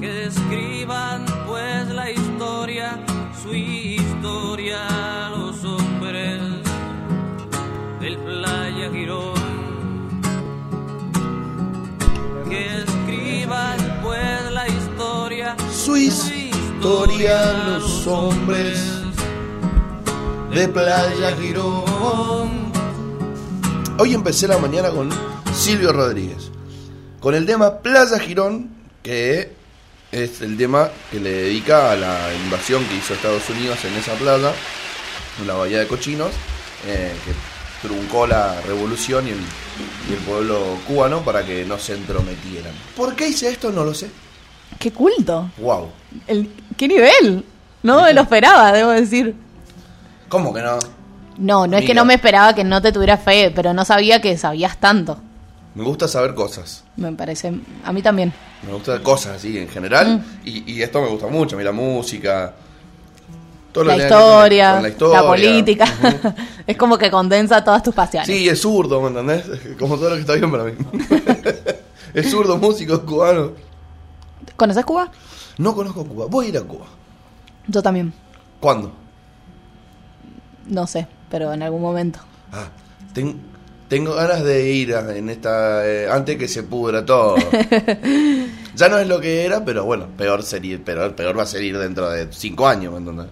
que escriban pues la historia, su historia, los hombres del Playa Girón. Que escriban pues la historia, Su historia, los hombres de Playa Girón. Hoy empecé la mañana con Silvio Rodríguez, con el tema Playa Girón, que es el tema que le dedica a la invasión que hizo Estados Unidos en esa playa, en la Bahía de Cochinos, eh, que truncó la revolución y el, y el pueblo cubano para que no se entrometieran. ¿Por qué hice esto? No lo sé. ¡Qué culto! ¡Wow! El, ¡Qué nivel! No me lo esperaba, debo decir. ¿Cómo que no? No, no es que no me esperaba que no te tuviera fe, pero no sabía que sabías tanto. Me gusta saber cosas. Me parece. A mí también. Me gusta cosas así en general. Mm. Y, y esto me gusta mucho. Mira, música. todo lo La que tenga que ver historia, con la historia. la política. Es como que condensa todas tus pasiones. Sí, es zurdo, ¿me entendés? Como todo lo que está bien para mí. es zurdo, músico, cubano. ¿Conoces Cuba? No conozco Cuba. Voy a ir a Cuba. Yo también. ¿Cuándo? No sé, pero en algún momento. Ah, ten- tengo ganas de ir a- en esta. eh, antes que se pudra todo. ya no es lo que era, pero bueno, peor sería, peor, peor va a ser ir dentro de cinco años, ¿me entendés?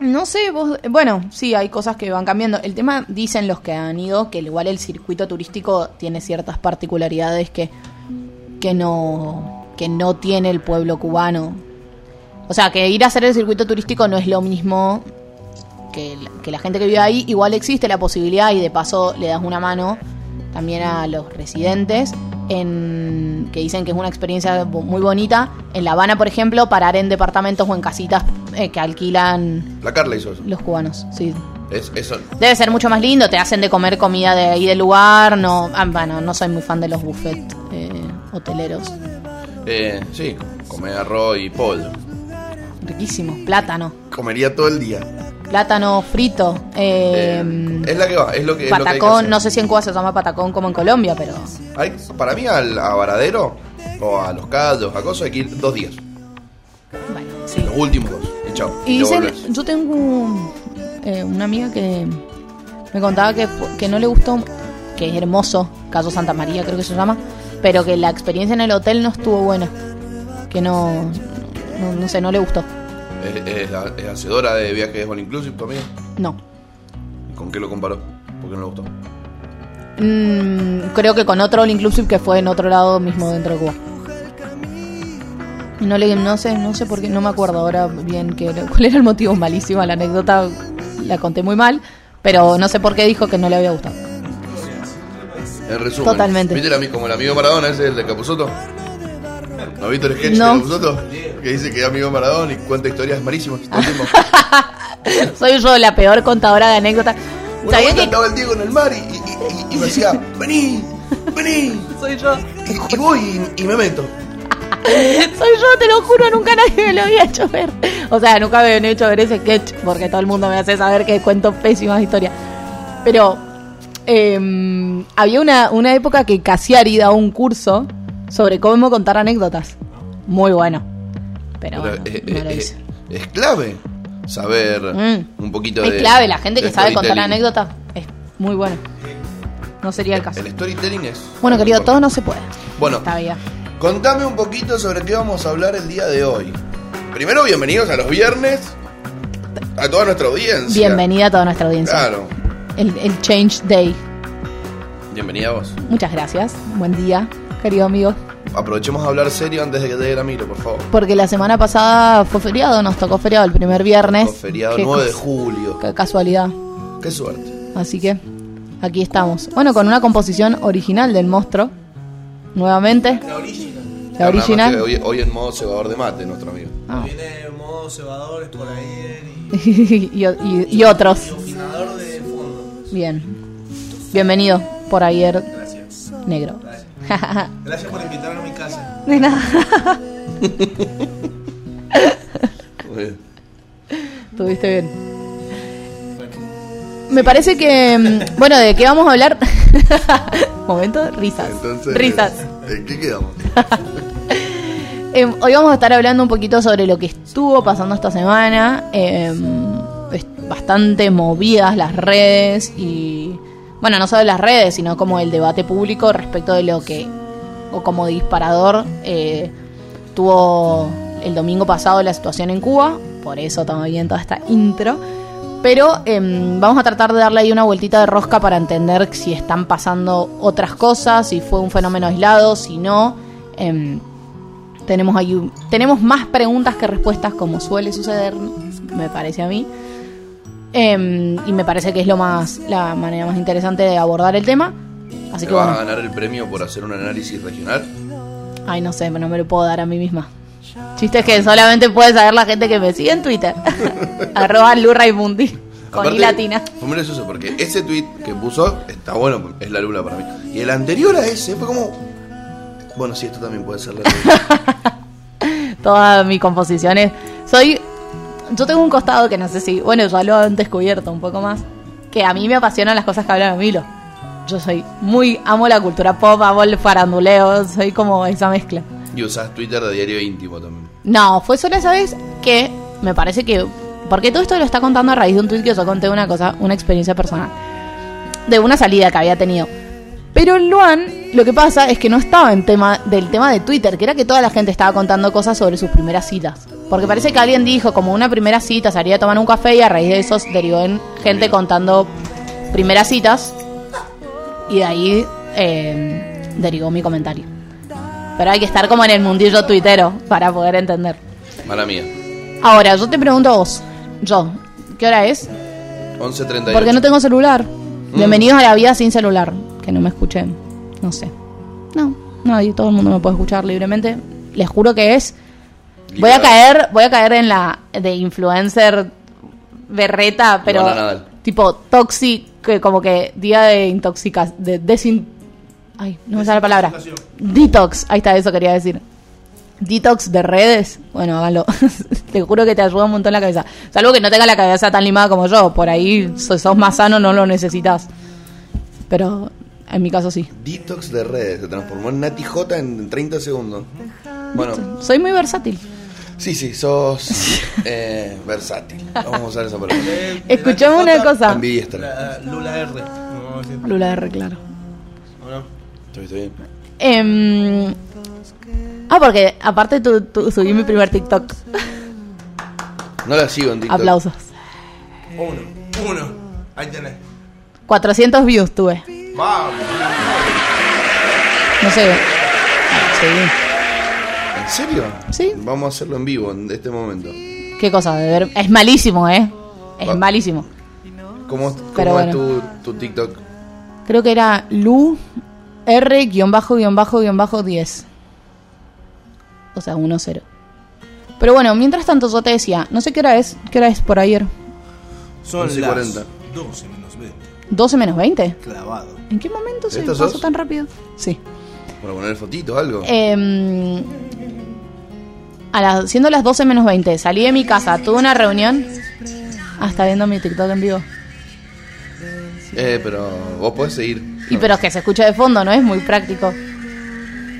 No sé, vos, bueno, sí, hay cosas que van cambiando. El tema, dicen los que han ido, que igual el circuito turístico tiene ciertas particularidades que, que no, que no tiene el pueblo cubano. O sea, que ir a hacer el circuito turístico no es lo mismo que la, que la gente que vive ahí. Igual existe la posibilidad y de paso le das una mano también a los residentes en que dicen que es una experiencia muy bonita. En La Habana, por ejemplo, parar en departamentos o en casitas eh, que alquilan La Carla hizo eso. los cubanos. Sí. Es, eso. Debe ser mucho más lindo, te hacen de comer comida de ahí del lugar. No, ah, bueno, no soy muy fan de los buffets eh, hoteleros. Eh, sí, comer arroz y pollo. Riquísimo. Plátano. Comería todo el día. Plátano frito. eh, Eh, es la que va, es lo que, es lo que hay que patacón, no sé si en Cuba se llama patacón como en Colombia, pero Hay- para mí al, a Varadero o a Los Callos, a cosas hay que ir dos días. bueno, sí. Los últimos dos. Y chao. Y dicen, yo tengo eh, una amiga que me contaba que, que no le gustó, que es hermoso, Caso Santa María creo que se llama, pero que la experiencia en el hotel no estuvo buena, que no, no, no sé, no le gustó. Es, es es hacedora de viajes all inclusive amiga. No. ¿Con qué lo comparó? ¿Por qué no le gustó? Mm, creo que con otro All Inclusive que fue en otro lado mismo dentro de Cuba. No le, no sé, no sé por qué, no me acuerdo ahora bien qué era- cuál era el motivo, malísima la anécdota, la conté muy mal, pero no sé por qué dijo que no le había gustado. En resumen. Totalmente. ¿Viste el como el amigo Maradona, ese, el de Capuzoto? ¿No viste el sketch No. de Capuzoto? Que dice que es amigo Maradona y cuenta historias malísimas. Soy yo la peor contadora de anécdotas. Una ¿Sabían vuelta que estaba el Diego en el mar y, y- y- y me decía, vení, vení. soy yo? Y, voy y, y me meto. Soy yo, te lo juro, nunca nadie me lo había hecho ver. O sea, nunca me habían hecho ver ese sketch, porque todo el mundo me hace saber que cuento pésimas historias. Pero eh, había una, una época que Casiari daba un curso sobre cómo contar anécdotas. Muy bueno. Pero Pero, bueno, eh, no eh, lo eh, hice. es clave saber Mm. un poquito Es de. clave, la gente que sabe contar anécdotas es muy bueno. No sería el caso. El storytelling es. Bueno, querido, todo no se puede. Bueno, Está bien. contame un poquito sobre qué vamos a hablar el día de hoy. Primero, bienvenidos a los viernes. A toda nuestra audiencia. Bienvenida a toda nuestra audiencia. Claro. El, el Change Day. Bienvenida a vos. Muchas gracias. Buen día, querido amigo. Aprovechemos a hablar serio antes de que te dé la miro, por favor. Porque la semana pasada fue feriado, nos tocó feriado el primer viernes. Fue feriado Qué 9 de julio. Qué casualidad. Qué suerte. Así que aquí estamos. Bueno, con una composición original del monstruo. Nuevamente. La más que original. Hoy, hoy en modo cebador de mate, nuestro amigo. Ah. Viene en modo cebadores por ahí y y, y- y otros. de fondo. Bien. Bienvenido por ayer Gracias. negro. Gracias por invitarme a mi casa. De nada. Muy bien. Tuviste bien. Me parece que. mm, Bueno, ¿de qué vamos a hablar? Momento, risas. Entonces, risas. ¿En qué quedamos? Eh, hoy vamos a estar hablando un poquito sobre lo que estuvo pasando esta semana. Eh, es bastante movidas las redes y, bueno, no solo las redes, sino como el debate público respecto de lo que, o como disparador, eh, tuvo el domingo pasado la situación en Cuba. Por eso también toda esta intro. Pero em, vamos a tratar de darle ahí una vueltita de rosca para entender si están pasando otras cosas, si fue un fenómeno aislado, si no. Em, tenemos ahí tenemos más preguntas que respuestas, como suele suceder, me parece a mí. Em, y me parece que es lo más la manera más interesante de abordar el tema. Así ¿Te que vas a ganar el premio por hacer un análisis regional? ay no sé, no me lo puedo dar a mí misma. Chistes que solamente puede saber la gente que me sigue en Twitter. Arroba Lurraimundi. Con Aparte, I latina. Fue gracioso porque ese tweet que puso está bueno, es la lula para mí. Y el anterior a ese fue como. Bueno, sí, esto también puede ser la lula. Todas mis composiciones. Soy. Yo tengo un costado que no sé si. Bueno, ya lo han descubierto un poco más. Que a mí me apasionan las cosas que hablan a Milo. Yo soy muy. Amo la cultura pop, amo el faranduleo. Soy como esa mezcla. y usás Twitter de diario íntimo también. No, fue solo esa vez que me parece que. Porque todo esto lo está contando a raíz de un tweet que yo conté una cosa, una experiencia personal. De una salida que había tenido. Pero Luan, lo que pasa es que no estaba en tema del tema de Twitter, que era que toda la gente estaba contando cosas sobre sus primeras citas. Porque parece que alguien dijo, como una primera cita, salía a tomar un café y a raíz de eso derivó en gente contando primeras citas. Y de ahí eh, derivó mi comentario. Pero hay que estar como en el mundillo tuitero para poder entender. Mala mía. Ahora, yo te pregunto a vos, yo, ¿qué hora es? 11.38. Porque no tengo celular. Mm. Bienvenidos a la vida sin celular. Que no me escuchen. No sé. No, nadie, todo el mundo me puede escuchar libremente. Les juro que es. Voy a caer, voy a caer en la de influencer berreta, pero tipo toxic, que como que día de intoxicación, de desin... Ay, no me sale la palabra. Detox, ahí está, eso quería decir. Detox de redes, bueno, háganlo. te juro que te ayuda un montón la cabeza. Salvo que no tengas la cabeza tan limada como yo, por ahí so- sos más sano, no lo necesitas. Pero en mi caso sí. Detox de redes. Se transformó en Nati J en 30 segundos. Bueno, Soy muy versátil. Sí, sí, sos eh, versátil. Vamos a usar esa palabra. Eh, Escuchame una cosa. Ambidiestra. la Lula R. Lula R, claro. ¿O no? Estoy, estoy bien. Em, ah, porque aparte tú, tú subí mi primer TikTok. No la sigo en TikTok. Aplausos. Uno. Uno. Ahí tenés. 400 views tuve. Vamos. No sé. Sí. ¿En serio? Sí. Vamos a hacerlo en vivo en este momento. ¿Qué cosa? De ver. Es malísimo, ¿eh? Es Va. malísimo. ¿Cómo, cómo Pero es bueno. tu, tu TikTok? Creo que era Lu R-10. O sea, 1-0. Pero bueno, mientras tanto yo te decía, no sé qué hora es. ¿Qué hora es por ayer? Son 11 y las 40. 12 menos 20. 12 menos 20. Clavado. ¿En qué momento se ¿Esta pasó sos? tan rápido? Sí. ¿Para poner fotitos algo? Em, a las, siendo las 12 menos 20, salí de mi casa, tuve una reunión. Está viendo mi TikTok en vivo. Eh, pero vos podés seguir. Y pero es que se escucha de fondo, ¿no? Es muy práctico.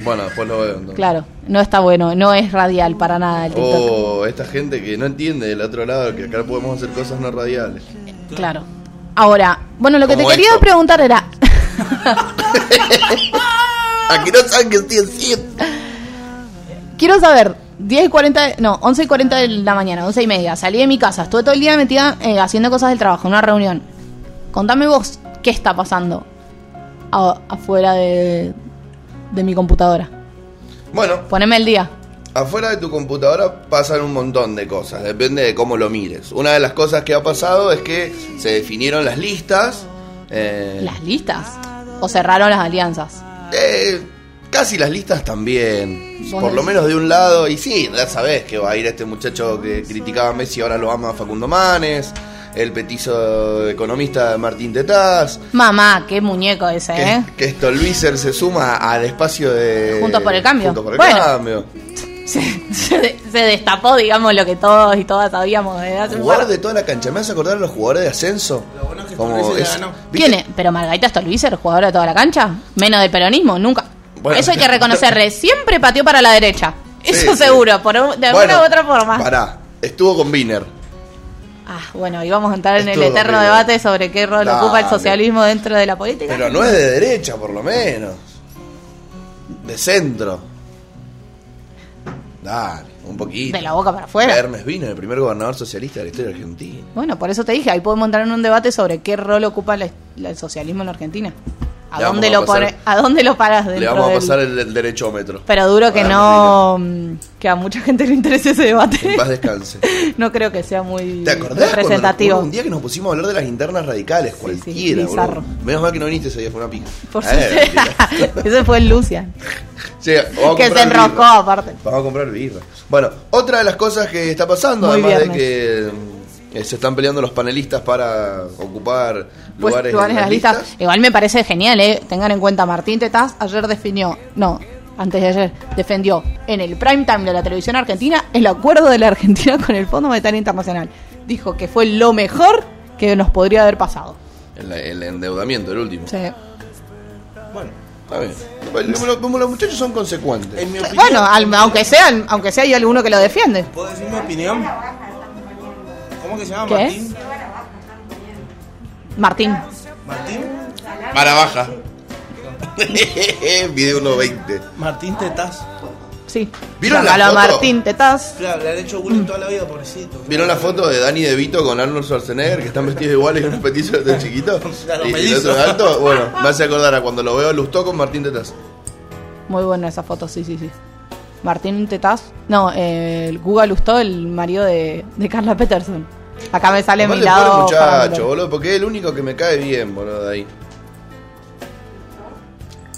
Bueno, después lo veo. entonces. Claro, no está bueno, no es radial para nada el TikTok. Oh, esta gente que no entiende del otro lado que acá podemos hacer cosas no radiales. Claro. Ahora, bueno, lo que te quería preguntar era, Aquí no saben que estoy haciendo. quiero saber, 10 y 40, de- no, 11 y 40 de la mañana, 11 y media, salí de mi casa, estuve todo el día metida eh, haciendo cosas del trabajo, en una reunión. Contame vos, ¿qué está pasando a- afuera de, de mi computadora? Bueno, Poneme el día. afuera de tu computadora pasan un montón de cosas, depende de cómo lo mires. Una de las cosas que ha pasado es que se definieron las listas. eh, ¿Las listas? ¿O cerraron las alianzas? eh, casi las listas también. Por lo menos de un lado. Y sí, ya sabés que va a ir este muchacho que criticaba a Messi, ahora lo ama Facundo Manes. El petizo economista Martín Tetaz. Mamá, qué muñeco ese, Que, ¿eh? que Stolbizer se suma al espacio de. Juntos por el Cambio. Juntos por el Bueno. cambio. Se, se- se destapó, digamos, lo que todos y todas sabíamos desde par- de toda la cancha. ¿Me hace acordar a los jugadores de ascenso? Lo bueno es que Como es-. ¿Quién es? Pero Margarita Stolbizer, jugadora de toda la cancha. Menos del peronismo, nunca. Bueno. Eso hay que reconocerle. Siempre pateó para la derecha. Eso sí. seguro, por un- de alguna Bueno, u otra forma. Pará, estuvo con Wiener. Ah, bueno, y vamos a entrar en el Estuvo eterno debate sobre qué rol Dale. ocupa el socialismo dentro de la política. Pero no es de derecha, por lo menos. De centro. Dale, un poquito. De la boca para afuera. Hermes Wiener, el primer gobernador socialista de la historia Argentina. Bueno, por eso te dije, ahí podemos entrar en un debate sobre qué rol ocupa la- la- el socialismo en la Argentina. ¿A dónde, lo a pasar- pone- ¿A dónde lo paras dentro Le vamos a del- pasar el, el derechómetro. Pero duro que no... mm, Que a mucha gente le interese ese debate. En paz descanse. no creo que sea muy ¿Te acordás nos- representativo. un día que nos pusimos a hablar de las internas radicales? sí, cualquiera, bizarro. Menos mal que no viniste ese día, fue una pica. Por mentira. Ese fue el Lucian. Sí, vamos a Que se enroscó aparte. Vamos a comprar birra. Bueno, otra de las cosas que está pasando, Muy además viernes. de que eh, se están peleando los panelistas para ocupar Pues, lugares, lugares en en las las listas. listas. Igual me parece genial, ¿eh? Tengan en cuenta, Martín Tetaz ayer definió, no, antes de ayer, defendió en el prime time de la televisión argentina el acuerdo de la Argentina con el Fondo Monetario Internacional. Dijo que fue lo mejor que nos podría haber pasado. El, el endeudamiento, el último. Sí. Bueno, Está bien. Bueno, Como, como los muchachos son consecuentes. en mi opinión. Bueno, al- aunque sea, aunque sea hay alguno que lo defiende. ¿Puedo decir mi opinión? ¿Cómo que se llama? ¿Qué? Martín. Martín. Martín. Para baja. Video 1.20. Martín Tetaz. Sí. ¿Vieron la a foto? Martín Tetaz. Claro, le han hecho bullying toda la vida, pobrecito. ¿Vieron la foto de Danny DeVito con Arnold Schwarzenegger que están vestidos iguales y unos petizos de chiquito? Y, y el otro es alto? Bueno, me hace acordar a cuando lo veo a Lustó con Martín Tetaz. Muy buena esa foto, sí, sí, sí. Martín Tetaz. No, eh, el Guga Lustó, el marido de, de Carla Peterson. Acá me sale mi lado. muchacho, boludo, porque es el único que me cae bien, boludo, de ahí.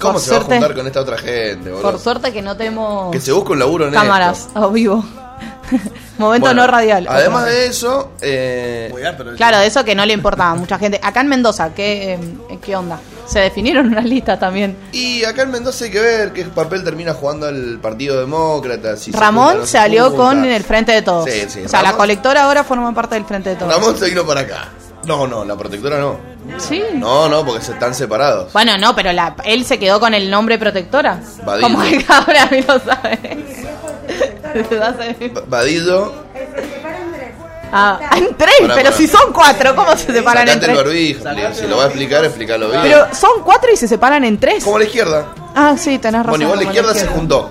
¿Cómo Por se va a juntar con esta otra gente, boludo? Por suerte que no tenemos Que se busque un laburo en cámaras esto. a vivo. Momento Bueno, no radial. Además de eso, eh, Voy a, pero Claro, de eso que no le importaba a mucha gente. Acá en Mendoza, ¿qué, eh, qué onda? Se definieron unas listas también. y acá en Mendoza hay que ver qué papel termina jugando el Partido Demócrata. Si Ramón se alió con el Frente de Todos. Sí, sí, o sea, la colectora ahora forma parte del Frente de Todos. Ramón se vino para acá. No, no, la protectora no. Sí. No, no, porque se están separados. Bueno, no, pero la, él se quedó con el nombre protectora. Badillo. Como que ahora a mí lo sabe. Ba- Badillo, ah, en tres, Pará, pero pará. si son cuatro, ¿cómo se separan en sacate el tres? barbijo. Si lo va a explicar, explícalo bien. Pero son cuatro y se separan en tres. Como la izquierda. Ah, sí, tenés razón. Bueno, igual la como izquierda se juntó.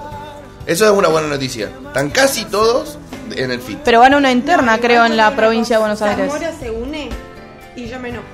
Eso es una buena noticia. Están casi todos en el FIT. Pero van a una interna, creo, en la provincia de Buenos Aires. Zamora se une y yo me enojo.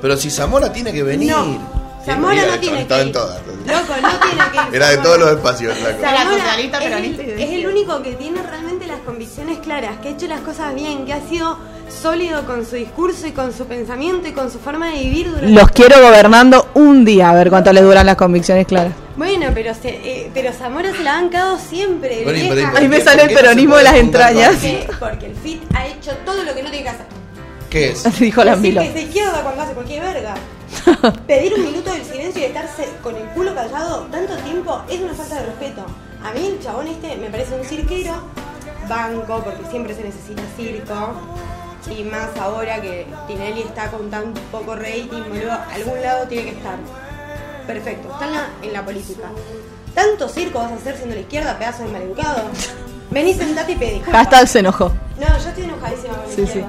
Pero si Zamora tiene que venir. No. Zamora no tiene estaba que en ir. todas. Loco, no tiene que ir. Era de todos los espacios, Zamora socialista, es el- peronista y de- Es el único que tiene realmente convicciones claras, que ha hecho las cosas bien, que ha sido sólido con su discurso y con su pensamiento y con su forma de vivir durante Los quiero gobernando un día, a ver cuánto les duran las convicciones claras. Bueno, pero se, eh, pero Zamora se la ha bancado siempre. Bueno, vieja. Ahí me ¿por sale el no se peronismo de las entrañas. con- ¿Por qué? Porque el FIT ha hecho todo lo que no tiene que hacer. ¿Qué es? Dijo la Milo. que es de izquierda cuando hace cualquier verga. Pedir un minuto del silencio y estarse con el culo callado tanto tiempo es una falta de respeto. A mí el chabón este me parece un cirquero, banco, porque siempre se necesita circo. Y más ahora que Tinelli está con tan poco rating, boludo, algún lado tiene que estar. Perfecto, está en la, en la política. ¿Tanto circo vas a hacer siendo la izquierda, pedazo de maleducado? Vení, sentate y pedí. Hashtag se enojó. No, yo estoy enojadísima con la Sí, izquierda.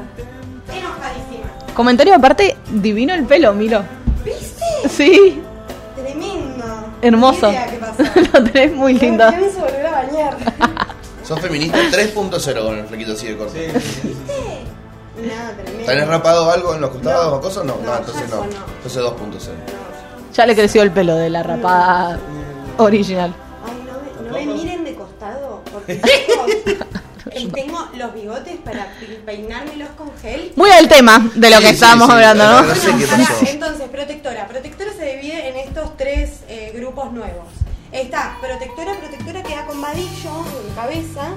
Enojadísima. Comentario aparte, divino el pelo, Milo. ¿Viste? Sí, Tremendo. hermoso. Idea qué pasó. Lo tenés muy lindo. No pienso volver a bañar. Sos feminista 3.0 con el flequito así de corto. Sí, sí, sí. Nada, tremendo. ¿Tenés rapado algo en los costados No. o cosas? No, no, No, entonces no. Entonces 2.0. Ya le creció el pelo de la rapada original. Ay, no me, no me miren de costado. Porque tengo, eh, tengo los bigotes para pe- peinármelos con gel. Muy al tema de lo Sí, que sí, estábamos sí, hablando, no, ¿no? no sé qué Pará, pasó. entonces, protectora. Protectora se divide en estos tres eh, grupos nuevos. Está protectora, protectora que da con vadillo en cabeza.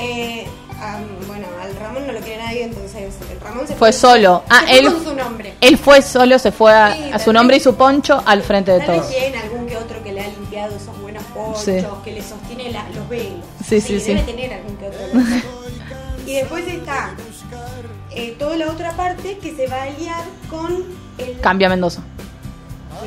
Eh, bueno, al Ramón no lo quiere nadie, entonces el Ramón se Fue solo. Ah, se fue él, con su nombre. él fue solo, se fue a, Sí, a su nombre y su poncho al frente de todos. tiene algún que otro que le ha limpiado esos buenos ponchos, Sí. que le sostiene la- los velos. Sí, sí, sí. Debe tener algún que otro. loco. y después está eh, toda la otra parte que se va a aliar con el. Cambia Mendoza.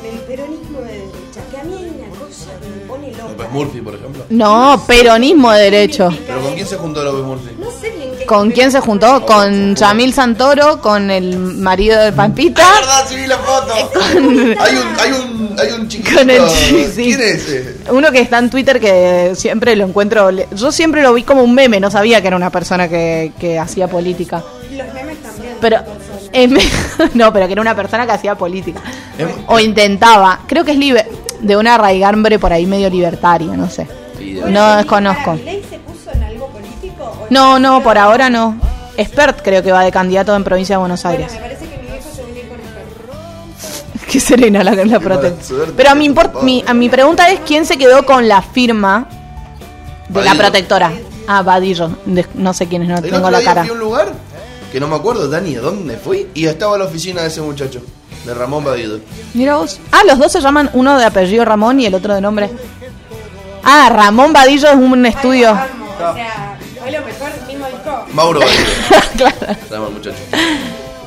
El peronismo de derecha, que a mí hay una cosa que me pone López loca. Murphy, por ejemplo. No, peronismo de derecho. ¿Pero con quién se juntó López Murphy? No sé bien qué. ¿Con quién se juntó? Con Yamil Santoro, con el marido de Pampita. ¡Ah, verdad! Sí vi la foto. hay un, hay un, hay un chiquito. Con el chi- sí. ¿Quién es ese? Uno que está en Twitter que siempre lo encuentro. Yo siempre lo vi como un meme, no sabía que era una persona que, que hacía política. Los memes también. Pero. es me- no, pero que era una persona que hacía política. Es- O intentaba. Creo que es liber- de una raigambre por ahí medio libertaria, no sé. No ¿y desconozco. para Milei se puso en algo político? o No, no, por ahora no. Expert creo que va de candidato en provincia de Buenos Bueno, Aires. me parece que mi viejo se viene con el Qué serena la, protesta. Pero a mi, mi, a mi pregunta es quién se quedó con la firma de la Badillo. protectora. Ah, Vadillo. De- no sé quién es, no tengo la cara. fui a un lugar que no me acuerdo, Dani, ¿a dónde fui? Y estaba la oficina de ese muchacho, de Ramón Badido. Mira vos. Ah, los dos se llaman uno de apellido Ramón y el otro de nombre. Ah, Ramón Vadillo es un estudio. O sea, fue lo mejor, mismo dijo. Mauro Badido, claro. se llama el muchacho.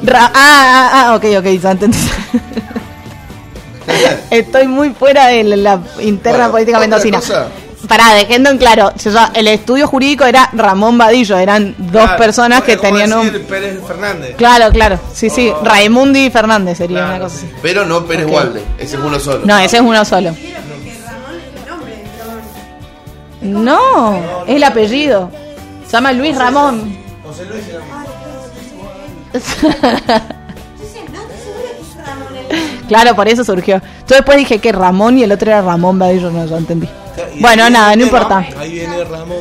Ra- ah, ah, ah, ok, ok, ya entendí. Estoy muy fuera de la, interna Bueno, política mendocina. cosa. Pará, dejando en claro, el estudio jurídico era Ramón Vadillo, eran dos Claro, personas que tenían decir un... Pérez Fernández. Claro, claro, sí, sí, Oh. Raimundi Fernández sería Claro, una cosa así. Pero no Pérez Ok. Walde, ese es uno solo. No, ese es uno solo. No, es el apellido. Se llama Luis Ramón. José Luis Ramón claro, por eso surgió. Yo después dije que Ramón y el otro era Ramón Vadillo, no, yo entendí. Bueno, nada, no importa. Ahí viene Ramón.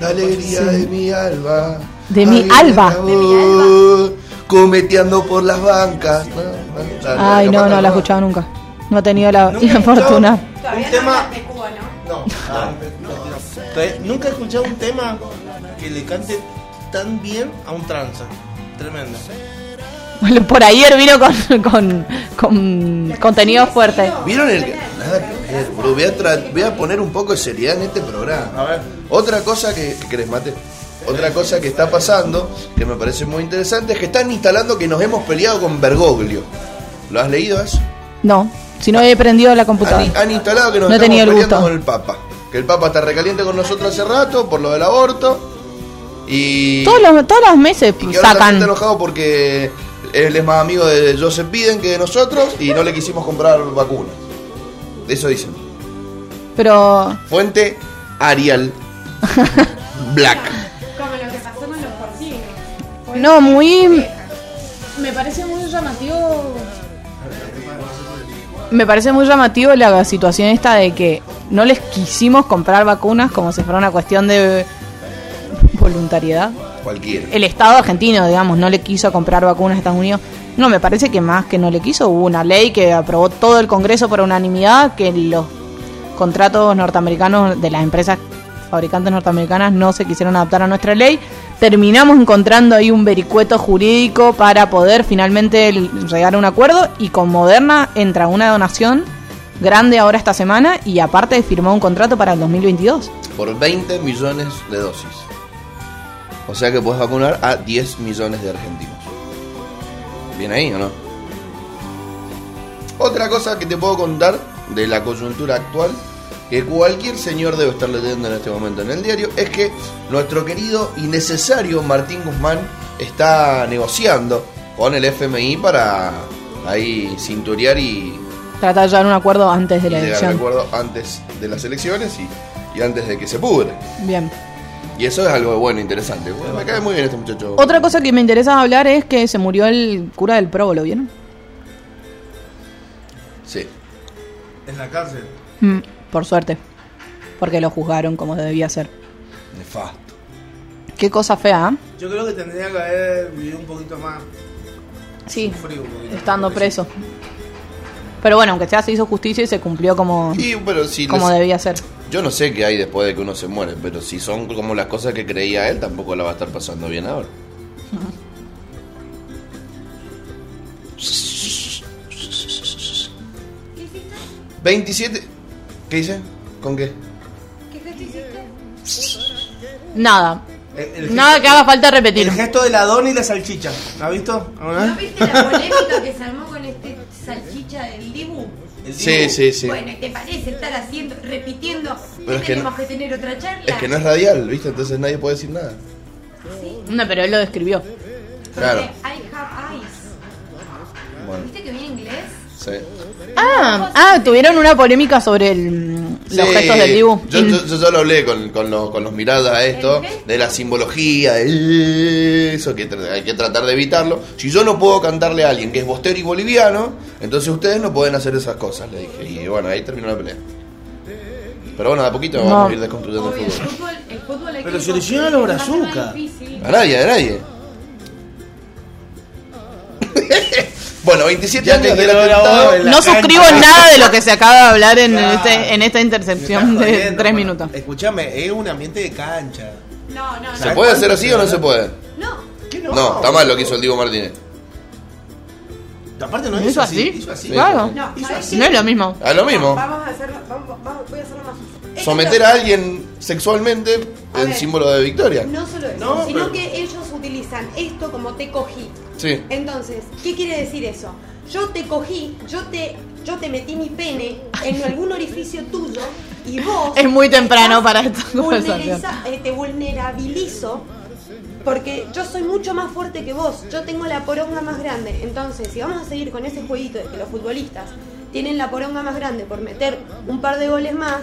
La alegría de mi alba. De mi alba. De mi voz, Cometeando por las bancas. No, no, la- Ay, no, no la he escuchado nunca. No he tenido la, la fortuna. Todavía Un no tema- de Cuba, ¿no? No, Nunca he escuchado un tema que le cante tan bien a un tranza. Tremendo. Bueno, por ayer vino con, con, con contenido fuerte. ¿Vieron el Nada que ver, bro. Voy a, tra- voy a poner un poco de seriedad en este programa. A ver. Otra cosa que. ¿Qué querés, mate? Otra cosa que está pasando, que me parece muy interesante, es que están instalando que nos hemos peleado con Bergoglio. ¿Lo has leído eso? No, si no he prendido la computadora. Han, han instalado que nos No estamos el peleando gusto. con el Papa. Que el Papa está recaliente con nosotros hace rato por lo del aborto. Y. Todos los, todos los meses y que ahora sacan. está enojado porque él es más amigo de Joseph Biden que de nosotros y no le quisimos comprar vacunas. Eso dicen. Pero Fuente Arial Black. Como lo que pasó con los porcinos. Fue no, muy. Me parece muy llamativo. Me parece muy llamativo la situación esta de que no les quisimos comprar vacunas como si fuera una cuestión de voluntariedad. Cualquiera. El Estado argentino, digamos, no le quiso comprar vacunas a Estados Unidos. No, me parece que más que no le quiso, hubo una ley que aprobó todo el Congreso por unanimidad que los contratos norteamericanos de las empresas fabricantes norteamericanas no se quisieron adaptar a nuestra ley. Terminamos encontrando ahí un vericueto jurídico para poder finalmente llegar a un acuerdo y con Moderna entra una donación grande ahora esta semana y aparte firmó un contrato para el 2022. Por 20 millones de dosis. O sea que puedes vacunar a 10 millones de argentinos. ¿Bien ahí o no? Otra cosa que te puedo contar de la coyuntura actual, que cualquier señor debe estar leyendo en este momento en el diario, es que nuestro querido y necesario Martín Guzmán está negociando con el FMI para ahí cinturear y, Tratar de llegar a un acuerdo antes de la elección. acuerdo antes de las elecciones y, y antes de que se pudre. Bien. Y eso es algo bueno, interesante. Bueno, me cae muy bien este muchacho. Otra cosa que me interesa hablar es que se murió el cura del Provo, ¿lo vieron? Sí. En la cárcel. Mm, por suerte. Porque lo juzgaron como debía ser. Nefasto. Qué cosa fea, ¿eh? Yo creo que tendría que haber vivido un poquito más. Sí, Sufrido un poquito. estando preso. Pero bueno, aunque sea, se hizo justicia y se cumplió como, Y, pero si como les- debía ser. Yo no sé qué hay después de que uno se muere, pero si son como las cosas que creía él, tampoco la va a estar pasando bien ahora. 27. ¿Qué dice? ¿Con qué? ¿Qué gesto hiciste? Nada. El- el Nada que haga falta repetir. El gesto de la dona y la salchicha. ¿La has visto? ¿Alguna ¿No viste la polémica que se armó con este salchicha del Dibu? El Sí, Dibu. sí, sí. Bueno, ¿y ¿te parece estar haciendo, repitiendo? Pero es que tenemos no- que tener otra charla. Es que no es radial, ¿viste? Entonces nadie puede decir nada. No, pero él lo describió. Claro. Porque I have eyes. Bueno, ¿Viste que viene en inglés? sí. Ah, ah, tuvieron una polémica sobre el, los Sí, gestos del Dibu. Yo, yo, yo ya lo hablé con, con, los, con los miradas a esto, de la simbología, de eso, que hay que tratar de evitarlo. Si yo no puedo cantarle a alguien que es bostero y boliviano, entonces ustedes no pueden hacer esas cosas, le dije. Y bueno, ahí terminó la pelea. Pero bueno, de a poquito No. vamos a ir desconstruyendo Obvio, el el fútbol. fútbol, el fútbol Pero los brazucas. A nadie, a nadie. bueno, 27 Ya años del atentado. en la No cancha. suscribo nada de lo que se acaba de hablar en, Claro. este, en esta intercepción de jodiendo, tres minutos. Escuchame, es un ambiente de cancha. No, no, ¿Se no. puede hacer así o no se puede? No. ¿Qué No, está mal lo que hizo el Diego Martínez. Aparte no ¿Hizo hizo así. así? Hizo así. Sí. Claro. No, Hizo ¿sabes así. No es lo mismo. A lo mismo. Vamos a hacerlo, vamos, vamos, voy a hacerlo más. Someter a alguien sexualmente es ver. símbolo de victoria. No solo eso, No, sino pero- que ellos utilizan esto como te cogí. Sí. Entonces, ¿qué quiere decir eso? Yo te cogí, yo te, yo te metí mi pene en algún orificio tuyo y vos... Es muy temprano para esta conversación. eh, te vulnerabilizo porque yo soy mucho más fuerte que vos, yo tengo la poronga más grande. Entonces, si vamos a seguir con ese jueguito de que los futbolistas tienen la poronga más grande por meter un par de goles más,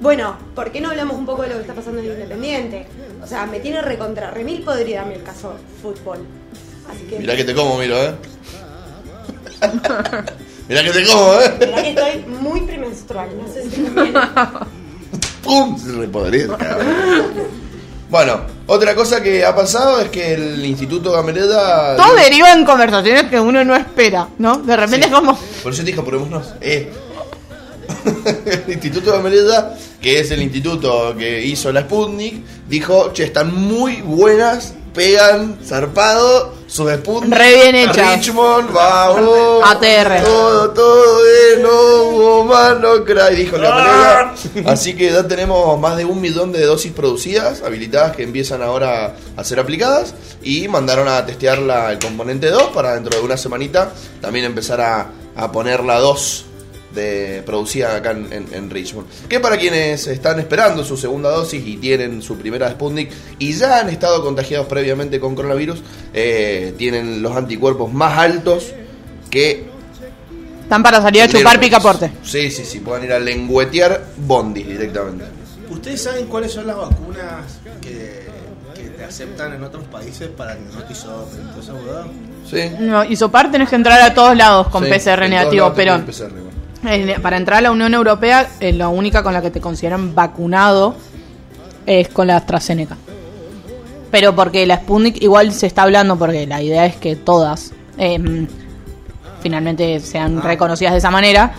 bueno, ¿por qué no hablamos un poco de lo que está pasando en el Independiente? O sea, me tiene recontra remil podría darme el caso fútbol. Así que, Mirá que te como, miro, eh. Mirá que te como, eh. verdad que estoy muy premenstrual, no sé si me. ¡Pum! Se repodría, cabrón. Bueno, otra cosa que ha pasado es que el Instituto Gameleda. Todo deriva en conversaciones que uno no espera, ¿no? De repente es como... Por eso te dije, apurémonos. Eh. el Instituto Gameleda, que es el instituto que hizo la Sputnik, dijo: Che, están muy buenas, pegan zarpado, sus Sputnik. Re bien hechas. Richmond, vamos. ATR. Todo, todo bien, no hubo más, no cry, dijo la colega. Así que ya tenemos más de un millón de dosis producidas, habilitadas que empiezan ahora a ser aplicadas. Y mandaron a testear la, el componente 2 para dentro de una semanita también empezar a, a poner la 2 de, producida acá en, en- en Richmond. Que para quienes están esperando su segunda dosis y tienen su primera Sputnik y ya han estado contagiados previamente con coronavirus, eh, tienen los anticuerpos más altos que Están para salir a chupar picaporte. Sí, sí, sí, puedan ir a lengüetear bondis directamente. ¿Ustedes saben cuáles son las vacunas que, que te aceptan en otros países para que no te toda esa huevada? Sí. No, Isopar tenés que entrar a todos lados con Sí, PCR negativo, te pero para entrar a la Unión Europea, eh, la única con la que te consideran vacunado es con la AstraZeneca. Pero porque la Sputnik igual se está hablando, porque la idea es que todas eh, finalmente sean reconocidas de esa manera.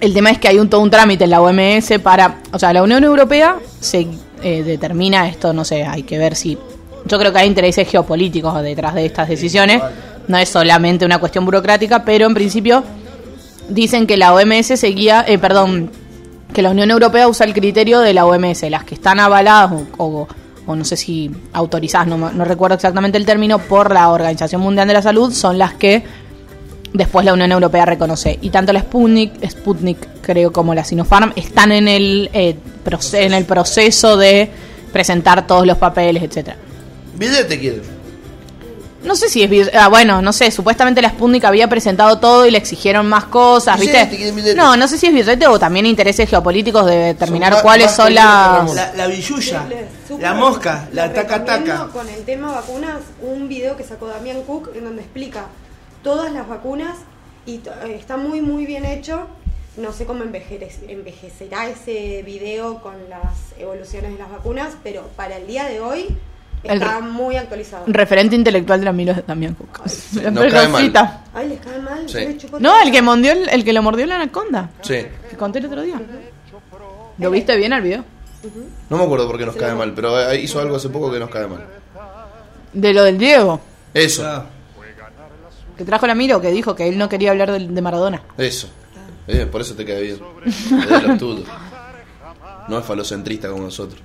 El tema es que hay un, todo un trámite en la OMS para... O sea, la Unión Europea se eh, determina esto, no sé, hay que ver si... Yo creo que hay intereses geopolíticos detrás de estas decisiones. No es solamente una cuestión burocrática, pero en principio dicen que la OMS seguía... Eh, perdón, que la Unión Europea usa el criterio de la OMS. Las que están avaladas o, o- o no sé si autorizadas, no, no recuerdo exactamente el término, por la Organización Mundial de la Salud son las que después la Unión Europea reconoce. Y tanto la Sputnik, Sputnik creo, como la Sinopharm están en el, eh, en el proceso de presentar todos los papeles, etcétera. Billete quieren. No sé si es... Ah, bueno, no sé, supuestamente la Sputnik había presentado todo y le exigieron más cosas, ¿viste? No, no sé si es billete o también intereses geopolíticos de determinar cuáles son las... La, la billulla, la mosca, la les taca recomiendo taca. Con el tema vacunas, un video que sacó Damián Cook en donde explica todas las vacunas y eh, está muy muy bien hecho. No sé cómo envejecerá ese video con las evoluciones de las vacunas, pero para el día de hoy está muy actualizado. Referente intelectual de la Milo Cook. La cae. Ay, les cae mal. Sí. No, el que mordió el, el que lo mordió la anaconda. Sí. Que conté el otro día. ¿Lo viste bien al video? No me acuerdo por qué nos cae mal, pero eh, hizo algo hace poco que nos cae mal. De lo del Diego. Eso, Ah, Que trajo la Miro, que dijo que él no quería hablar de, Maradona. eso. Eh, por eso te queda bien. Es de los tuyos. No es falocentrista como nosotros.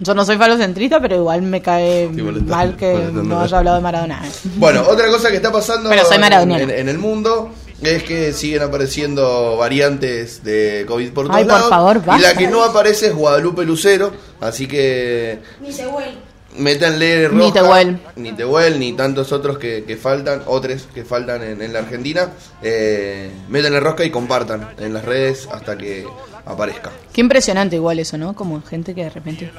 Yo no soy falocentrista, pero igual me cae mal que no haya hablado de Maradona. ¿eh? Bueno, otra cosa que está pasando Pero soy en, maradoniano. en- en el mundo es que siguen apareciendo variantes de COVID por todos Ay, por lados. favor, y la que no aparece es Guadalupe Lucero, así que Ni te vuelve. métanle Ni roja, Tehuel. ni Tehuel, ni tantos otros que, que faltan, otros que faltan en, en la Argentina. Eh, métanle rosca y compartan en las redes hasta que aparezca. Qué impresionante igual eso, ¿no? Como gente que de repente...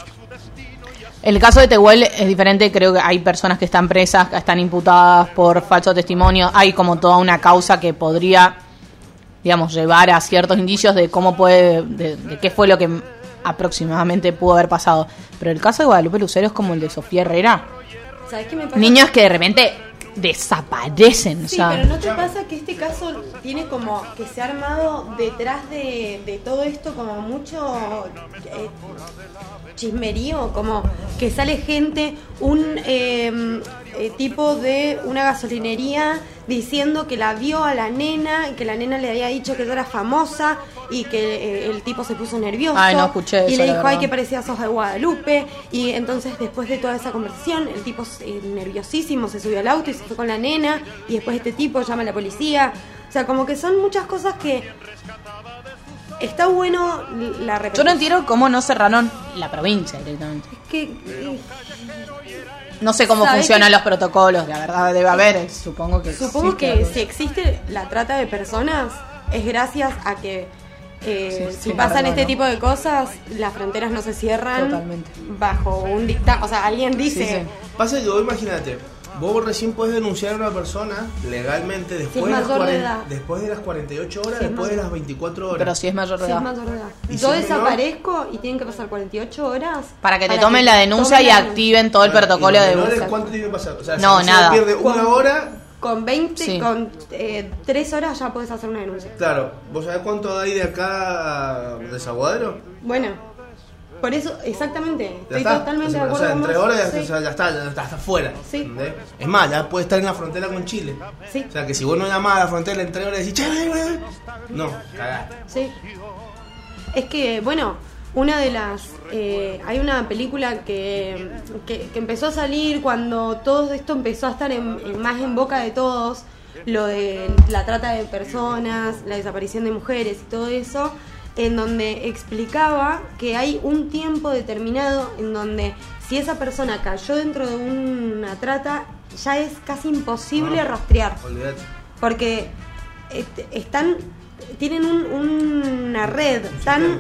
El caso de Tehuel es diferente, creo que hay personas que están presas, que están imputadas por falso testimonio, hay como toda una causa que podría, digamos, llevar a ciertos indicios de cómo puede, de, de qué fue lo que aproximadamente pudo haber pasado. Pero el caso de Guadalupe Lucero es como el de Sofía Herrera. ¿Sabes qué me pasa? Niñas que de repente desaparecen, o Sí, sea... pero ¿no te pasa que este caso tiene como que se ha armado detrás de, de todo esto como mucho eh, chismerío? Como que sale gente, un eh, eh, tipo de una gasolinería diciendo que la vio a la nena, que la nena le había dicho que ella era famosa y que eh, el tipo se puso nervioso. Ay, no escuché Y eso, le dijo, ay, que parecía sos de Guadalupe. Y entonces después de toda esa conversación, el tipo eh, nerviosísimo se subió al auto y se fue con la nena. Y después este tipo llama a la policía. O sea, como que son muchas cosas que... Está bueno la Yo no entiendo cómo no cerraron la provincia directamente. Es que... eh, No sé cómo ¿Sabes funcionan los protocolos, la verdad debe haber, eh, supongo que Supongo que algo. si existe la trata de personas es gracias a que eh, Sí, si pasan este ¿no? tipo de cosas, las fronteras no se cierran Totalmente. bajo un dictado. O sea, alguien dice... Sí, sí. Pasa que vos imagínate, vos recién puedes denunciar a una persona legalmente después, Si es de, las mayor de 40 edad. después de las 48 horas, Si es después de las 24 horas. Pero si es mayor de edad. es mayor de edad. ¿Y si Yo desaparezco y tienen que pasar 48 horas. Para que te tomen la denuncia tomen y la activen todo el protocolo ¿y los de búsqueda. ¿Cuánto tiene que pasar? O sea, si No, recién nada. pierde una hora, Con 20, Sí. con eh, 3 horas ya puedes hacer una denuncia. claro. ¿Vos sabés cuánto hay de acá a Desaguadero? Bueno, por eso, exactamente. Ya Estoy está. totalmente o de sea, acuerdo en con tres vos. horas ya, Sí. o sea, ya está, ya está, está afuera. Sí. Es más, ya puede estar en la frontera con Chile. Sí. O sea, que si vos no llamás a la frontera en tres horas y decís, che, ven, ven", no, cagaste. Sí. Es que, bueno, una de las... eh, hay una película que, que, que empezó a salir cuando todo esto empezó a estar en- en- más en boca de todos, lo de la trata de personas, la desaparición de mujeres y todo eso, en donde explicaba que hay un tiempo determinado en donde si esa persona cayó dentro de una trata, ya es casi imposible Ah. rastrear. Olvídate. Porque este, están tienen un- una red tan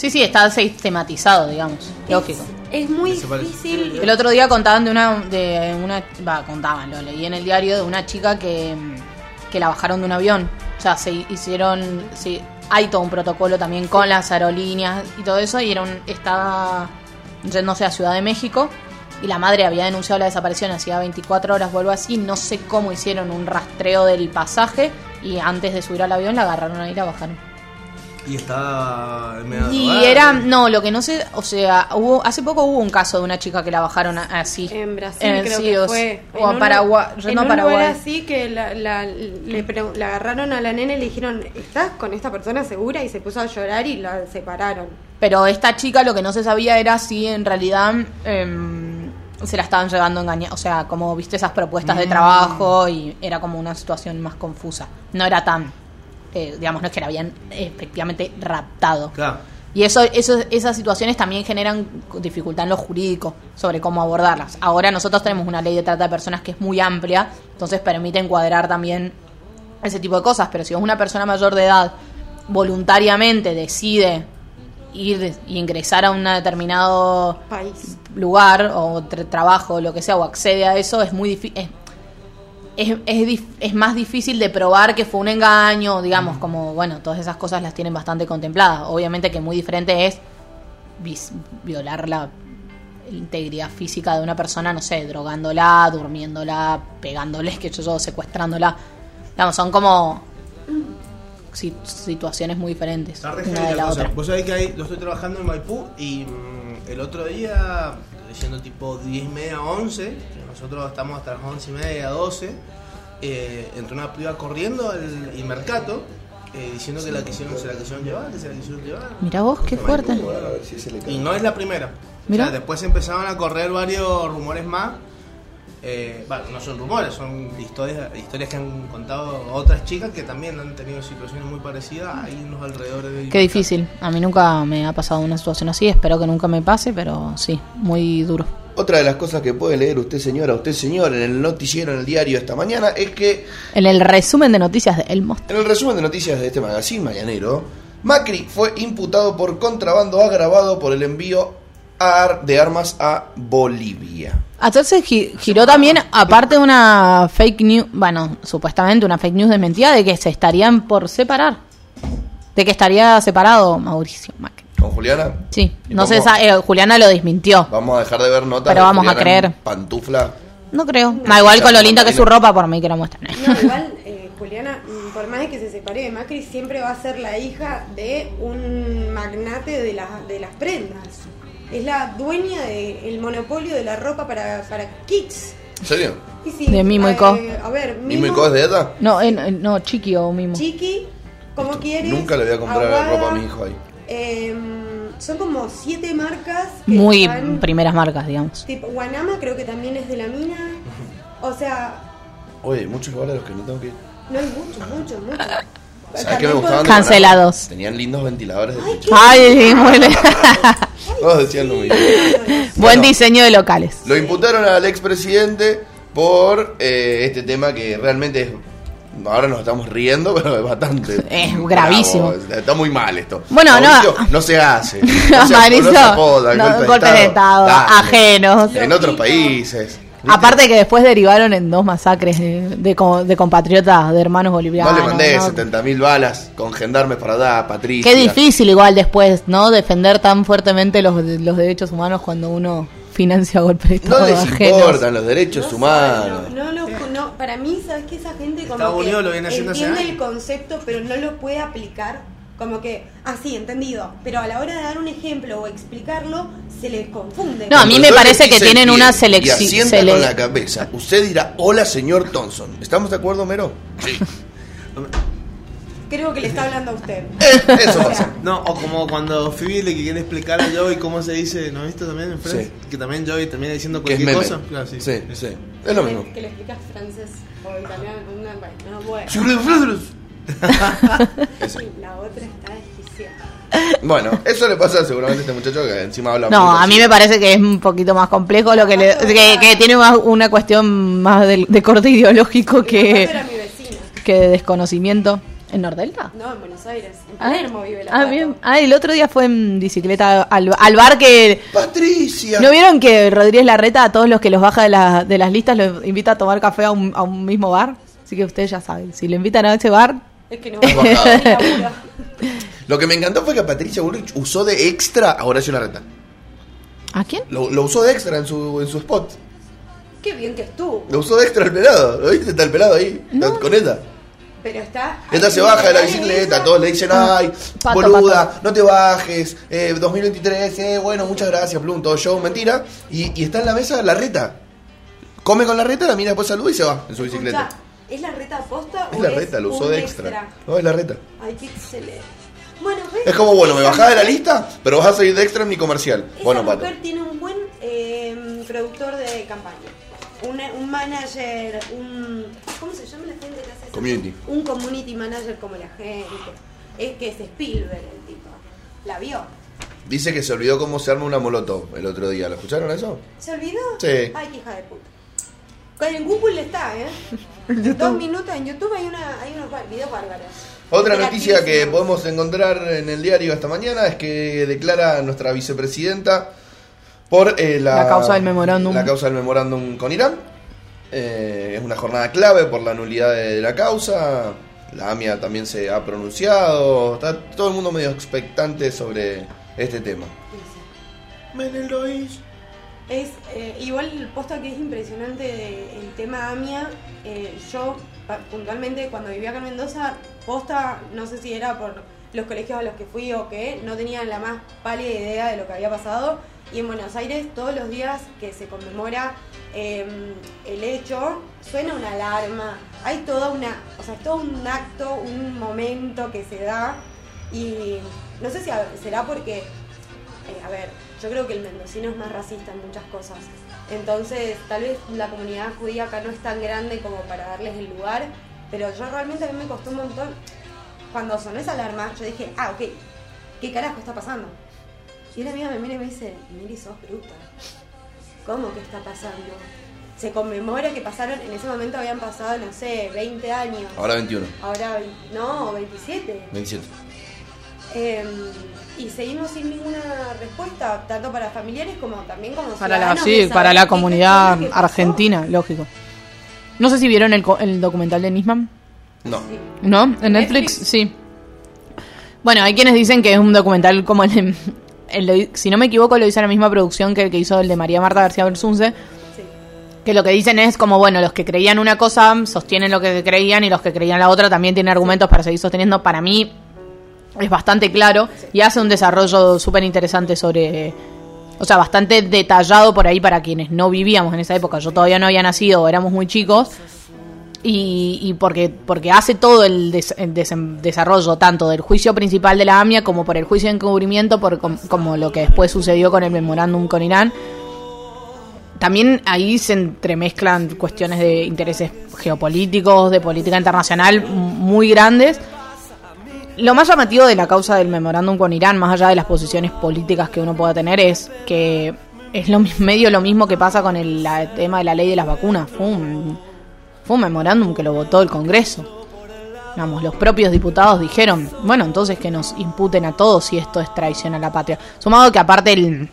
Sí, sí, está sistematizado, digamos. Lógico. es, es muy difícil El otro día contaban de una, de una, va, contaban, lo leí en el diario, de una chica que, que la bajaron de un avión. O sea, se hicieron, sí, hay todo un protocolo también con las aerolíneas y todo eso, y era un, estaba yéndose a Ciudad de México, y la madre había denunciado la desaparición hacía 24 horas, vuelvo así, no sé cómo hicieron un rastreo del pasaje, y antes de subir al avión la agarraron ahí y la bajaron. Y medio de Y era, no, lo que no sé, o sea, hubo hace poco hubo un caso de una chica que la bajaron así. en Brasil En- creo sí, que o, fue o a un- Paraguay, en un Paraguay. lugar así que la, la- le, la agarraron a la nena y le dijeron estás con esta persona segura y se puso a llorar y la separaron Pero esta chica lo que no se sabía era si en realidad em, se la estaban llevando engañada. O sea, como viste esas propuestas de trabajo y era como una situación más confusa. No era tan, eh, digamos, no es que la habían efectivamente raptado. Claro. Y eso, eso, esas situaciones también generan dificultad en lo jurídico sobre cómo abordarlas. Ahora nosotros tenemos una ley de trata de personas que es muy amplia, entonces permite encuadrar también ese tipo de cosas. Pero si es una persona mayor de edad voluntariamente decide ir y ingresar a un determinado país lugar o tra- trabajo o lo que sea o accede a eso es muy difícil es, es, es más difícil de probar que fue un engaño digamos como bueno todas esas cosas las tienen bastante contempladas. Obviamente que muy diferente es vis- violar la integridad física de una persona no sé drogándola durmiéndola pegándoles que yo, yo secuestrándola. Digamos son como si- situaciones muy diferentes Está una de la cosa. otra. Vos sabés que ahí lo estoy trabajando en Maipú y mm, el otro día, siendo tipo 10 y media, 11, que nosotros estamos hasta las 11 y media, 12, eh, entró una piba corriendo al y mercato eh, diciendo que la quisieron, se la quisieron llevar, que se la quisieron llevar. mira vos qué fuerte Y no es la primera. Mira. O sea, después empezaron a correr varios rumores más. eh, bueno, no son rumores, son historias, historias que han contado otras chicas que también han tenido situaciones muy parecidas ahí en los alrededores de Qué difícil. A mí nunca me ha pasado una situación así. Espero que nunca me pase, pero sí, muy duro. Otra de las cosas que puede leer usted, señora, usted, señor, en el noticiero, en el diario esta mañana, es que En el resumen de noticias de El Monstruo. En el resumen de noticias de este magazine mañanero, Macri fue imputado por contrabando agravado por el envío ar- de armas a Bolivia. Entonces gi- giró también, aparte de una fake news, bueno, supuestamente una fake news de mentira, de que se estarían por separar. De que estaría separado Mauricio Macri. ¿Con Juliana? Sí, Y no vamos- sé, sa- eh, Juliana lo desmintió. Vamos a dejar de ver notas. Pero de vamos a Juliana creer. en Pantufla. No creo. Igual con lo linda que es su ropa, por mí que la muestran. No, igual eh, Juliana, mm, por más de que se separe de Macri, siempre va a ser la hija de un magnate de, las de las prendas. Es la dueña del monopolio de la ropa para, para kids. ¿En serio? Y sí, De Mimo y Co. eh, A ver, ¿Mimo y Co es de ETA? No, eh, no, no, Chiqui o Mimo. Chiqui, como quieres. Nunca le voy a comprar Aguada, ropa a mi hijo ahí. Eh, son como siete marcas. que Muy están- primeras marcas, digamos. Tipo, Guanama creo que también es de la mina. O sea, Oye, muchos lugares a los que no tengo que ir. no hay muchos, muchos, muchos. ¿Sabes qué me gustaban? Cancelados. Tenían lindos ventiladores de Ay, techo. Ay, muy bien. Todos decían lo mismo. Buen Bueno. diseño de locales. Lo imputaron al expresidente por eh, este tema que realmente es. Ahora nos estamos riendo, pero es bastante. Es gravísimo. bravo, Está muy mal esto. Bueno, no- Mauricio, no. se hace. No se, Mauricio, no apoda, no, golpe golpes de Estado, Dale. ajenos. En otros países. ¿viste? Aparte que después derivaron en dos masacres de, de co- de compatriotas, de hermanos No bolivianos. le mandé ¿no? 70.000 balas con gendarmes para dar, Patricia. Qué difícil igual después, ¿no? Defender tan fuertemente los, los derechos humanos cuando uno financia golpes de No les ajenos. importan los derechos No humanos. sabe, No, no, lo- no, para mí, ¿sabes que Esa gente como Estados que Unidos lo viene haciendo entiende el concepto, pero no lo puede aplicar. Como que, así, entendido. Pero a la hora de dar un ejemplo o explicarlo, se les confunde. No, a mí me parece le que tienen una selección. asienta con la cabeza. Usted dirá, hola señor Thompson. ¿Estamos de acuerdo, Mero? Sí. Creo que le está hablando a usted. Eso pasa. No, o como cuando Phoebe le quiere explicar a Joey cómo se dice, ¿no viste también en Friends? Sí. Que también Joey termina diciendo Que es cualquier cosa. Claro, sí. sí, sí. Es lo mismo. Que le explicas francés o italiano. Una, no, bueno. La otra está desquiciada. Bueno, eso le pasa seguramente a este muchacho que encima habla No, a mí me parece que es un poquito más complejo lo que le, que, que tiene más una cuestión más de, de corte ideológico que, que de desconocimiento. ¿En Nordelta? No, en Buenos Aires. En Ah, Palermo vive la ah, bien. Ah, el otro día fue en bicicleta al, al bar que... Patricia. ¿No vieron que Rodríguez Larreta a todos los que los baja de, la- de las listas los invita a tomar café a un, a un mismo bar? Así que ustedes ya saben, si lo invitan a ese bar... Es que no. Lo que me encantó fue que Patricia Bullrich usó de extra a Horacio Larreta. ¿A quién? Lo, lo usó de extra en su, en su spot. Qué bien que estuvo. Lo usó de extra el pelado. ¿Lo viste? Está el pelado ahí. Con ella. Pero está. Esta se baja de la bicicleta, todos le dicen, ay, Pato, boluda, pato. no te bajes, eh, 2023, eh, bueno, muchas gracias, Plum, todo show, mentira. Y, y está en la mesa la reta. Come con la reta, la mina después saluda y se va en su bicicleta. Escuchá, ¿Es la reta aposta Es o la es reta, lo usó de extra. No, es la reta. Ay, qué excelente. Bueno, ¿ves? Es como, bueno, me bajás de la lista, pero vas a salir de extra en mi comercial. Esa Bueno, pato. mujer tiene un buen eh, productor de campaña. Un, un manager, un. ¿Cómo se llama la gente que hace eso? Community. Un community manager como la gente. Es que es Spielberg el tipo. ¿La vio? Dice que se olvidó cómo se arma una molotov el otro día. ¿Lo escucharon eso? ¿Se olvidó? Sí. Ay, qué hija de puta. En Google está, ¿eh? Dos minutos en YouTube hay, una, hay unos videos bárbaros. Otra noticia que podemos encontrar en el diario esta mañana es que declara nuestra vicepresidenta por eh, la, La causa del memorándum. La causa del memorándum con Irán. Eh, es una jornada clave por la nulidad de la causa. La AMIA también se ha pronunciado. Está todo el mundo medio expectante sobre este tema. Menelois. Es eh, igual posta que es impresionante de- el tema AMIA. Eh, yo puntualmente cuando vivía acá en Mendoza, posta, no sé si era por los colegios a los que fui o qué, no tenía la más pálida idea de lo que había pasado. Y en Buenos Aires todos los días que se conmemora eh, el hecho, suena una alarma. Hay toda una, o sea, es todo un acto, un momento que se da. Y no sé si será porque eh, a ver, yo creo que el mendocino es más racista en muchas cosas. Entonces, tal vez la comunidad judía acá no es tan grande como para darles el lugar, pero yo realmente a mí me costó un montón. Cuando sonó esa alarma, yo dije, ah, ok, ¿qué carajo está pasando? Y una amiga me mira y me dice, Miri, sos bruta. ¿Cómo que está pasando? Se conmemora que pasaron, en ese momento habían pasado, no sé, 20 años. Ahora 21, Ahora, no, 27. 27. Eh, y seguimos sin ninguna respuesta, tanto para familiares como también como Para la, sí, para la comunidad argentina, lógico. No sé si vieron el, co- el documental de Nisman. No. Sí. ¿No? En Netflix, Netflix. sí. Bueno, hay quienes dicen que es un documental como el de... el si no me equivoco, lo hizo la misma producción que el que hizo el de María Marta García Bersunce. Sí. Que lo que dicen es como, bueno, los que creían una cosa sostienen lo que creían y los que creían la otra también tienen argumentos para seguir sosteniendo. Para mí es bastante claro y hace un desarrollo súper interesante sobre... O sea, bastante detallado por ahí para quienes no vivíamos en esa época. Yo todavía no había nacido, éramos muy chicos. Y, y porque, porque hace todo el, des- desarrollo tanto del juicio principal de la AMIA como por el juicio de encubrimiento, por, com- como lo que después sucedió con el memorándum con Irán. También ahí se entremezclan cuestiones de intereses geopolíticos, de política internacional muy grandes. Lo más llamativo de la causa del memorándum con Irán, más allá de las posiciones políticas que uno pueda tener, es que es lo medio lo mismo que pasa con el la- tema de la ley de las vacunas. Fue fue un memorándum que lo votó el Congreso. Digamos, los propios diputados dijeron, bueno, entonces que nos imputen a todos si esto es traición a la patria. Sumado que aparte el,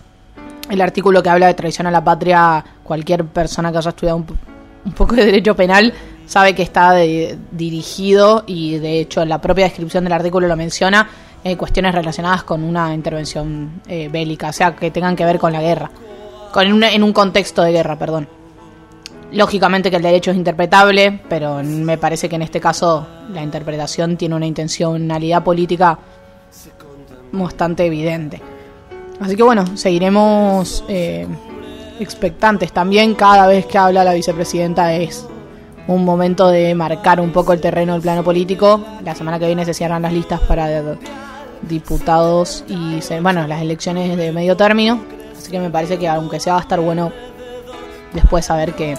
el artículo que habla de traición a la patria, cualquier persona que haya estudiado un, poco de derecho penal sabe que está de- dirigido y de hecho la propia descripción del artículo lo menciona, eh, cuestiones relacionadas con una intervención eh, bélica, o sea, que tengan que ver con la guerra, con en un contexto de guerra, perdón. Lógicamente que el derecho es interpretable, pero me parece que en este caso la interpretación tiene una intencionalidad política bastante evidente. Así que bueno, seguiremos eh, expectantes. También cada vez que habla la vicepresidenta es un momento de marcar un poco el terreno del plano político. La semana que viene se cierran las listas para diputados y bueno, las elecciones de medio término. Así que me parece que aunque sea va a estar bueno después saber que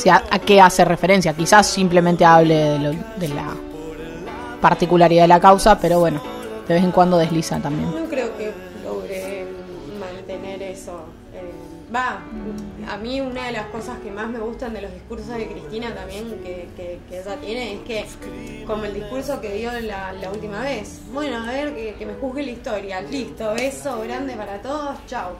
si a, qué hace referencia. Quizás simplemente hable de, lo- de la particularidad de la causa, pero bueno, de vez en cuando desliza también. No creo que logre mantener eso. Eh, Va, a mí una de las cosas que más me gustan de los discursos de Cristina también que, que, que ella tiene es que, como el discurso que dio la, la última vez, bueno, a ver, que, que me juzgue la historia, listo, beso grande para todos, chao.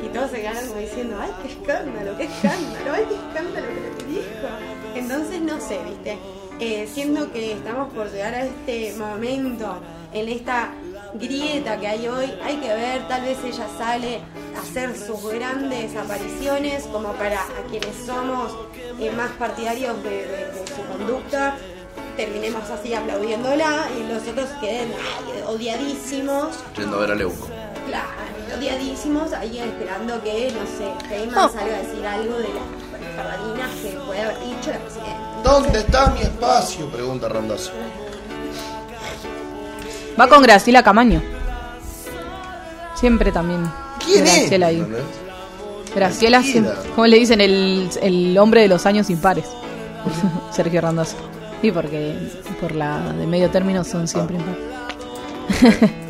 Y todos se quedaron como diciendo, ay, qué escándalo, qué escándalo, ay, qué escándalo que dijo. Entonces, no sé, viste, eh, siendo que estamos por llegar a este momento, en esta grieta que hay hoy, hay que ver, tal vez ella sale a hacer sus grandes apariciones como para a quienes somos eh, más partidarios de, su conducta, terminemos así aplaudiéndola y los otros queden odiadísimos. Yendo a ver a Leuco. Claro, odiadísimos ahí esperando que, no sé, Feynman No. salga a decir algo de las pardadinas que puede haber dicho la presidenta. ¿Dónde está mi espacio? Pregunta Randazzo. Va con Graciela Camaño. Siempre también. ¿Quién es? Graciela ahí. ¿Entendés? Graciela, siempre- ¿cómo le dicen? El, el hombre de los años impares. Sergio Randazzo. Sí, porque por la de medio término son siempre impares.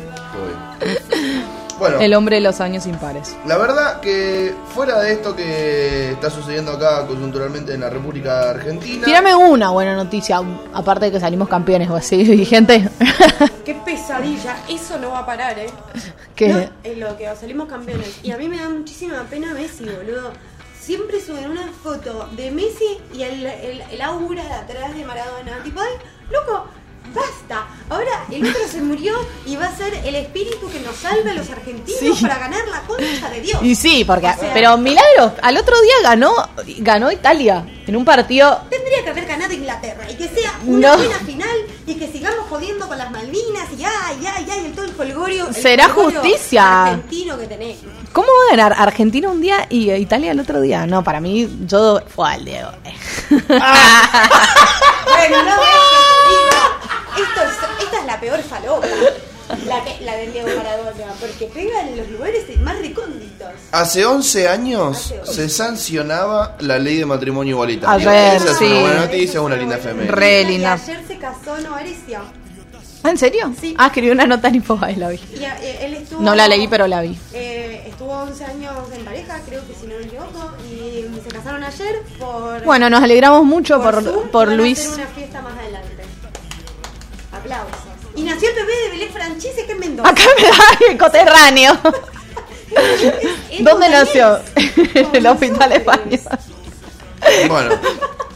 Bueno, El hombre de los años impares. la verdad que fuera de esto que está sucediendo acá coyunturalmente en la República Argentina. Tírame una buena noticia, aparte de que salimos campeones o así, vigente. Qué pesadilla, eso no va a parar, ¿eh? No, en lo que salimos campeones. Y a mí me da muchísima pena Messi, boludo. Siempre suben una foto de Messi y el, el, el aura de atrás de Maradona. Tipo, ay, loco, basta. Ahora el otro se murió y va a ser el espíritu que nos salve a los argentinos Sí. para ganar la concha de Dios. Y sí, porque O sea- pero milagro, al otro día ganó ganó Italia en un partido Tendría que haber ganado Inglaterra y que sea una No. buena final y que sigamos jodiendo con las Malvinas y ay, ay, ay, el todo el folgorio. el Será folgorio justicia. Argentino que tenés. ¿Cómo va a ganar Argentina un día y Italia el otro día? No, para mí yo fue al Diego. Bueno, no ves que te digo. Esto es, esta es la peor falopa. La, que, la del Diego Maradona, porque pega en los lugares más recónditos. Hace 11 años Hace 11. se sancionaba la ley de matrimonio igualitario. Ayer, Esa es sí. una buena noticia, es una linda efeméride. Re Y linda. ayer se casó Novarecio. ¿Ah, ¿En serio? Sí. Ah, escribí una nota en Infobae, la vi. Y a- eh, él estuvo, No la leí, pero la vi. eh, estuvo 11 años en pareja, creo que si no me equivoco, y se casaron ayer por. Bueno, nos alegramos mucho por, Zoom, por a Luis. hacer una fiesta más adelante. Aplausos. Y nació el bebé de Belén Franchise, que es Mendoza. Acá me da el coterráneo. ¿Dónde nació? En el hospital español. Bueno,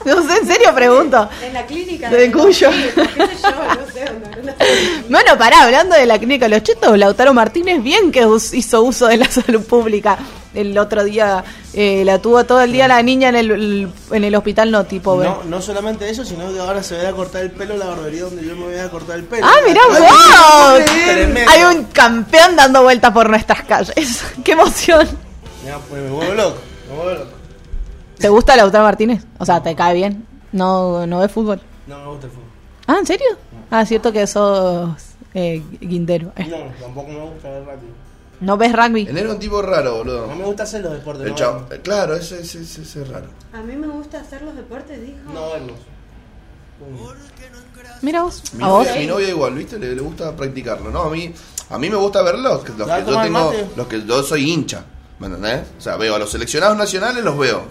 No sé, en serio pregunto. En la clínica. De Cuyo. Sí, qué sé yo, no sé dónde. no sé. Bueno, pará, hablando de la clínica de Los Chetos, Lautaro Martínez bien que hizo uso de la salud pública. El otro día eh, la tuvo todo el día la niña en el, en el hospital Noti, pobre. No, no solamente eso, sino que ahora se va a cortar el pelo en la barbería donde yo me voy a cortar el pelo. Ah, mirá vos. Hay un campeón dando vueltas por nuestras calles. ¡Qué emoción! Mirá, pues me vuelvo loco, me vuelvo loco. ¿Te gusta Lautaro Martínez? O sea, ¿te cae bien? ¿No, no ves fútbol? No me gusta el fútbol. Ah, ¿en serio? Ah, cierto que sos eh, guindero. Eh, No, tampoco me gusta ver rápido. ¿No ves rugby? él era un tipo raro, No boludo. me gusta hacer los deportes. El no, chavo- eh, claro, ese, ese, ese- ese es raro. A mí me gusta hacer los deportes, dijo. no verlos. Mira vos. Mi ¿A vos? novia, mi novia igual, ¿viste? Le, le gusta practicarlo, ¿no? A mí, a mí me gusta verlos, los ¿Vas a que yo tengo, mate? los que yo soy hincha, ¿me entendés? O sea, veo a los seleccionados nacionales, los veo.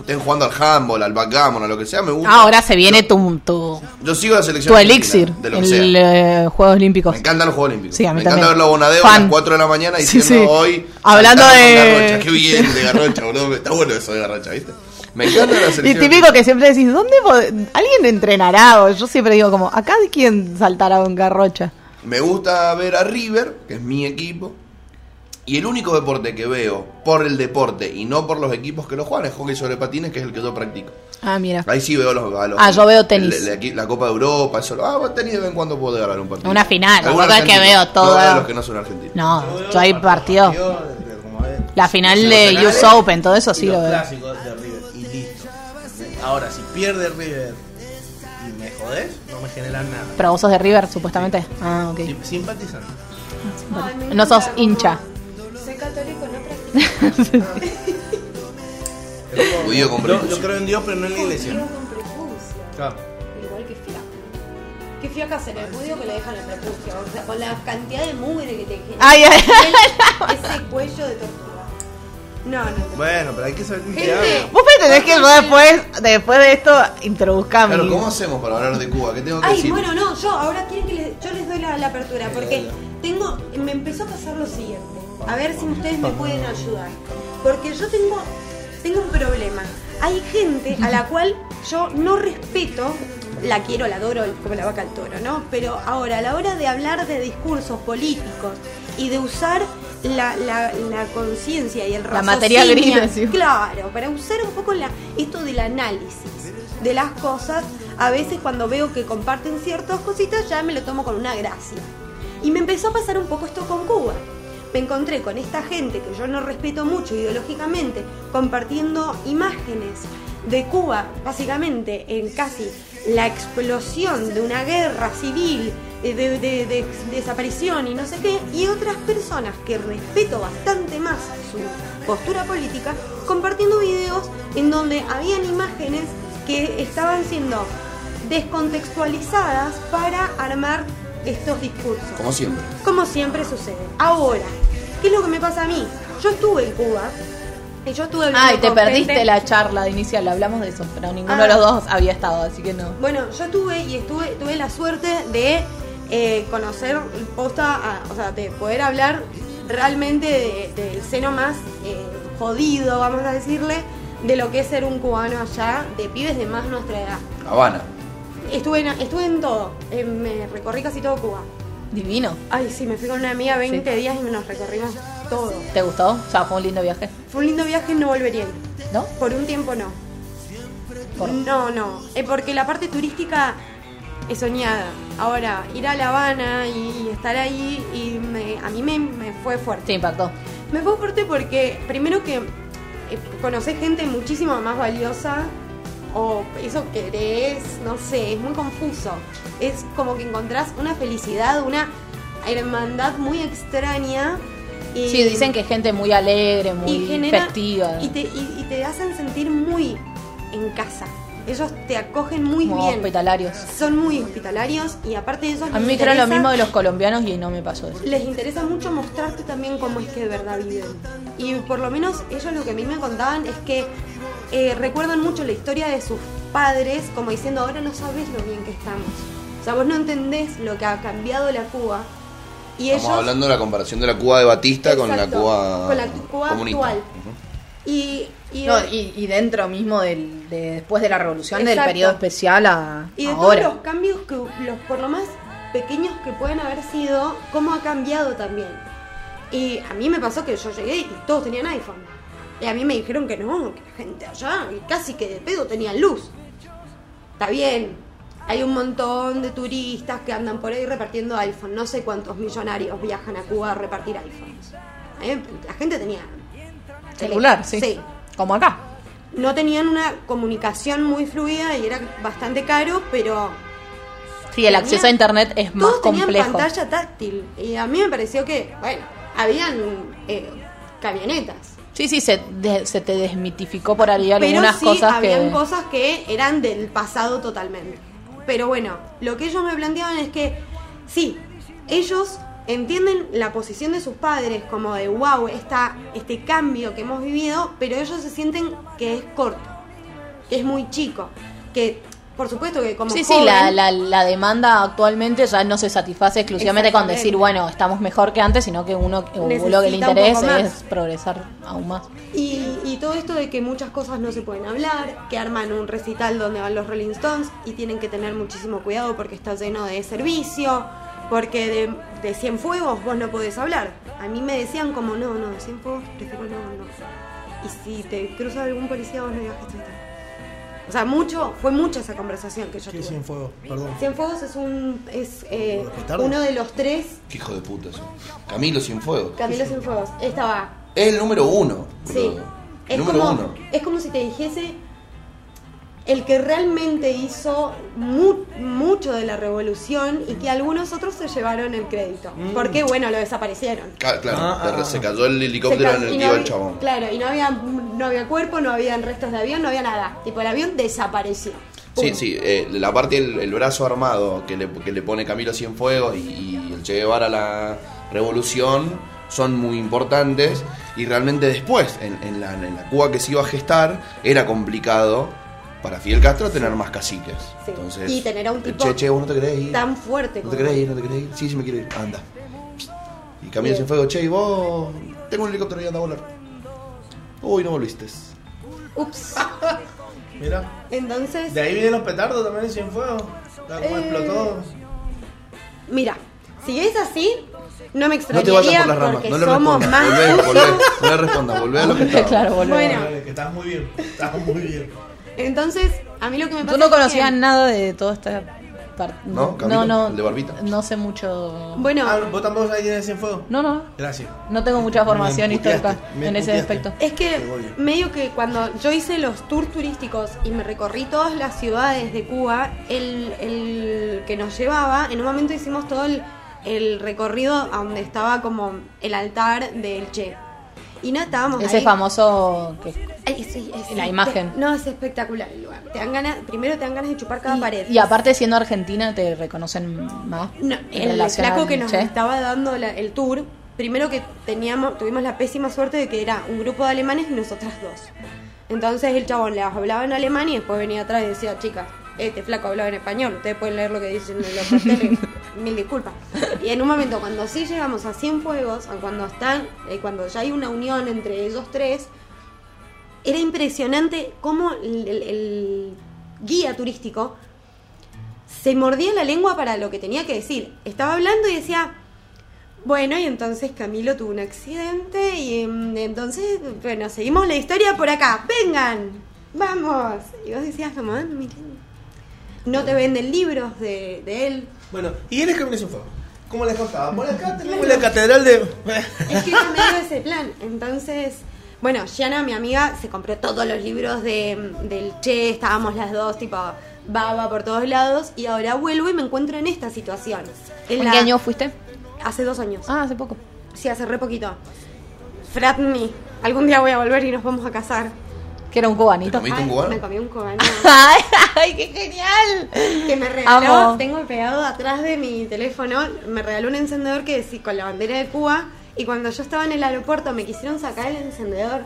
Estén jugando al handball, al backgammon, a lo que sea, me gusta. Ah, ahora se viene tu, tu, Yo sigo la selección tu elixir, de lo que el sea. eh, Juegos Olímpicos. Me encantan los Juegos Olímpicos. Sí, a mí me también. encanta verlo a Bonadeo a las 4 de la mañana diciendo sí. hoy. Hablando de- Garrocha. Qué bien de Garrocha, boludo. Está bueno eso de Garrocha, ¿viste? Me encanta la Y selección. típico que siempre decís, ¿dónde alguien entrenará? O yo siempre digo como, ¿acá de quién saltará un garrocha? Me gusta ver a River, que es mi equipo. Y el único deporte que veo por el deporte y no por los equipos que lo juegan es hockey sobre patines, que es el que yo practico. Ah, mira. Ahí sí veo los, los- Ah, yo veo tenis. el- el- la, Copa de Europa, eso. Ah, tenis de vez en cuando puedo ganar un partido. Una final, tampoco es que veo todo. No, los que no son argentinos. No, yo hay los partido. La final de US Open, todo eso y sí los lo veo. clásicos de River y listo. Ahora, si pierde River y me jodés, no me generan nada. Pero vos sos de River, supuestamente. Ah, ok. Sim- Simpatizante. No sos hincha. Soy católico, no practico. Judío con Yo, yo creo en Dios, pero no en la iglesia. Con prejuicio. Claro. Igual que fiaca. Que fiaca judío que le dejan el prejuicio. O sea, con la cantidad de mugre que te genera. Ay, ay. Ese cuello de tortuga. No, no. no. Bueno, pero hay que saber Gente. habla. Vos pretendés que yo después, después de esto introduzca mi... Claro, ¿cómo hacemos para hablar de Cuba? ¿Qué tengo que Ay, decir? bueno, no, yo ahora quieren que les, yo les doy la, la apertura porque tengo, me empezó a pasar lo siguiente. A ver si ustedes me pueden ayudar. Porque yo tengo, tengo un problema. Hay gente a la cual yo no respeto, la quiero, la adoro como la vaca al toro, ¿no? Pero ahora, a la hora de hablar de discursos políticos y de usar la, la, la conciencia y el La materia raciocinio, gris. Claro, para usar un poco la, esto del análisis de las cosas, a veces cuando veo que comparten ciertas cositas ya me lo tomo con una gracia. Y me empezó a pasar un poco esto con Cuba. Me encontré con esta gente que yo no respeto mucho ideológicamente, compartiendo imágenes de Cuba, básicamente en casi la explosión de una guerra civil, eh, de, de- de desaparición y no sé qué, y otras personas que respeto bastante más su postura política, compartiendo videos en donde habían imágenes que estaban siendo descontextualizadas para armar estos discursos. Como siempre. Como siempre sucede. Ahora, ¿qué es lo que me pasa a mí? Yo estuve en Cuba y yo estuve hablando Ay, te con perdiste gente- la charla inicial, hablamos de eso, pero ninguno Ah. de los dos había estado, así que no. Bueno, yo tuve y estuve, tuve la suerte de eh, conocer posta, a- o sea, de poder hablar realmente de- del seno más eh, jodido, vamos a decirle, de lo que es ser un cubano allá, de pibes de más nuestra edad. Habana. Estuve en, estuve en todo, eh, me recorrí casi todo Cuba. Divino. Ay, sí, me fui con una amiga 20 días y nos recorrimos todo. ¿Te gustó? O sea, fue un lindo viaje, Fue un lindo viaje, no volvería a ir. ¿no? Por un tiempo no. Por- No, no. Eh, porque la parte turística es soñada. Ahora, ir a La Habana y, y estar ahí, y me- a mí me, me fue fuerte. Te impactó. Me fue fuerte porque, primero que eh, conocés gente muchísimo más valiosa, o eso querés, no sé, es muy confuso. Es como que encontrás una felicidad, una hermandad muy extraña. Y, Sí, dicen que es gente muy alegre, muy y genera- festiva. Y te, y- y te hacen sentir muy en casa. Ellos te acogen muy como bien. hospitalarios. Son muy hospitalarios y aparte de eso A mí me dijeron lo mismo de los colombianos y no me pasó eso. les interesa mucho mostrarte también cómo es que de verdad viven. Y por lo menos ellos lo que a mí me contaban es que eh, recuerdan mucho la historia de sus padres como diciendo, ahora no sabes lo bien que estamos. O sea, vos no entendés lo que ha cambiado la Cuba. Y Estamos ellos... hablando de la comparación de la Cuba de Batista con la Cuba, con la Cuba comunista. actual. Y, y, No, y, y dentro mismo del, de, después de la revolución, del periodo especial a y de ahora. todos los cambios que, los, por lo más pequeños que pueden haber sido, cómo ha cambiado también. Y a mí me pasó que yo llegué y todos tenían iPhone. Y a mí me dijeron que no, que la gente allá casi que de pedo tenían luz. Está bien, hay un montón de turistas que andan por ahí repartiendo iPhone. No sé cuántos millonarios viajan a Cuba a repartir iPhones. ¿Eh? La gente tenía Celular, sí. Sí. Como acá. No tenían una comunicación muy fluida y era bastante caro, pero Sí, el acceso a internet es más todos tenían complejo. pantalla táctil. Y a mí me pareció que, bueno, habían eh, camionetas. Sí, sí, se, de- se te desmitificó por ahí Pero algunas sí cosas habían que... cosas que eran del pasado totalmente. Pero bueno, lo que ellos me planteaban es que sí, ellos entienden la posición de sus padres como de wow, esta, este cambio que hemos vivido, pero ellos se sienten que es corto, que es muy chico, que por supuesto que como Sí, sí, la, la, la demanda actualmente ya no se satisface exclusivamente con decir, bueno, estamos mejor que antes, sino que uno lo que le interesa es progresar aún más. Y, y todo esto de que muchas cosas no se pueden hablar, que arman un recital donde van los Rolling Stones y tienen que tener muchísimo cuidado porque está lleno de servicio, porque de, de Cienfuegos vos no podés hablar. A mí me decían como, no, no, de Cienfuegos prefiero no, no. Y si te cruza algún policía vos no digas que. O sea, mucho, fue mucha esa conversación que yo ¿Qué tuve. es en fuego? Perdón. Cienfuegos es un es eh, uno de los tres Qué hijo de puta eso. Camilo Cienfuegos. Camilo Cienfuegos. Estaba Es el número uno. Sí. Es número como, uno. es como si te dijese el que realmente hizo mu- mucho de la revolución y que algunos otros se llevaron el crédito. Porque, bueno, lo desaparecieron. Claro, Ah, ah, de- ah. se cayó el Se helicóptero ca- en el y que no iba el había- chabón. Claro, y no había, no había cuerpo, no había restos de avión, no había nada. Tipo, el avión desapareció. Sí, sí, eh, la parte del el brazo armado que le, que le pone Camilo Cienfuegos y, y el Che Guevara a la revolución son muy importantes y realmente después, en, en la, en la Cuba que se iba a gestar, era complicado para Fidel Castro tener más caciques. Sí. Entonces, Y tener a un tipo Che, che, vos no te querés ir. Tan fuerte ¿No te querés ir? ¿No te querés ir? Sí, sí me quiero ir. Anda. Y Camilo Bien. Cienfuegos, che, y vos, tengo un helicóptero y anda a volar. Uy, no volviste. Ups. Mira. Entonces, De ahí vienen los petardos también en Cienfuegos. La como Eh, explotó. mira, si es así, no me No te extrañaría vayas por las ramas, porque no le somos más Volvé, volvé, no le respondas, volvé a lo que estaba. claro, volvemos. Bueno. Que estás muy bien. Estás muy bien. Entonces, a mí lo que me pasa Tú no es que- conocías nada de toda esta parte. ¿No? Camilo, no, el de barbita. no sé mucho. Bueno, Ah, ¿Vos tampoco sabés quién es Cienfuegos? No, no, Gracias. no tengo mucha formación histórica en ese aspecto. es que medio que cuando yo hice los tours turísticos y me recorrí todas las ciudades de Cuba, el, el que nos llevaba, en un momento hicimos todo el, el recorrido a donde estaba como el altar del Che. Y no estábamos Ese ahí. famoso que Ay, sí, es- La imagen. No, es espectacular el lugar. Te dan ganas, primero te dan ganas de chupar cada pared. Y aparte siendo argentina te reconocen más. No, el flaco que nos estaba dando la- el tour, primero que teníamos, tuvimos la pésima suerte de que era un grupo de alemanes y nosotras dos. Entonces el chabón le hablaba en alemán y después venía atrás y decía, chicas, este flaco hablaba en español, ustedes pueden leer lo que dicen en los carteles, mil disculpas. Y en un momento, cuando sí llegamos a Cienfuegos, a cuando están, eh, cuando ya hay una unión entre ellos tres, era impresionante cómo el- guía turístico se mordía la lengua para lo que tenía que decir. Estaba hablando y decía, bueno, y entonces Camilo tuvo un accidente y mm, entonces, bueno, seguimos la historia por acá. Vengan, vamos. Y vos decías, como, "Ah, miren, no te venden libros de él. Bueno, ¿y él es Camilo Cienfuegos? ¿Cómo les contaba? Por acá tenemos la catedral de. Es que era medio ese plan. Entonces, bueno, Yana, mi amiga, se compró todos los libros de, del Che, estábamos las dos, tipo, baba por todos lados, y ahora vuelvo y me encuentro en esta situación. En ¿En la- qué año fuiste? Hace dos años. Ah, hace poco. Sí, hace re poquito. Fratni. Algún día voy a volver y nos vamos a casar. Que era un cubanito. ¿Comiste Ay, un cubano? Me comí un cubano. ¡Ay, ay, qué genial! que me regaló, Amo. tengo pegado atrás de mi teléfono, me regaló un encendedor que decía con la bandera de Cuba y cuando yo estaba en el aeropuerto me quisieron sacar el encendedor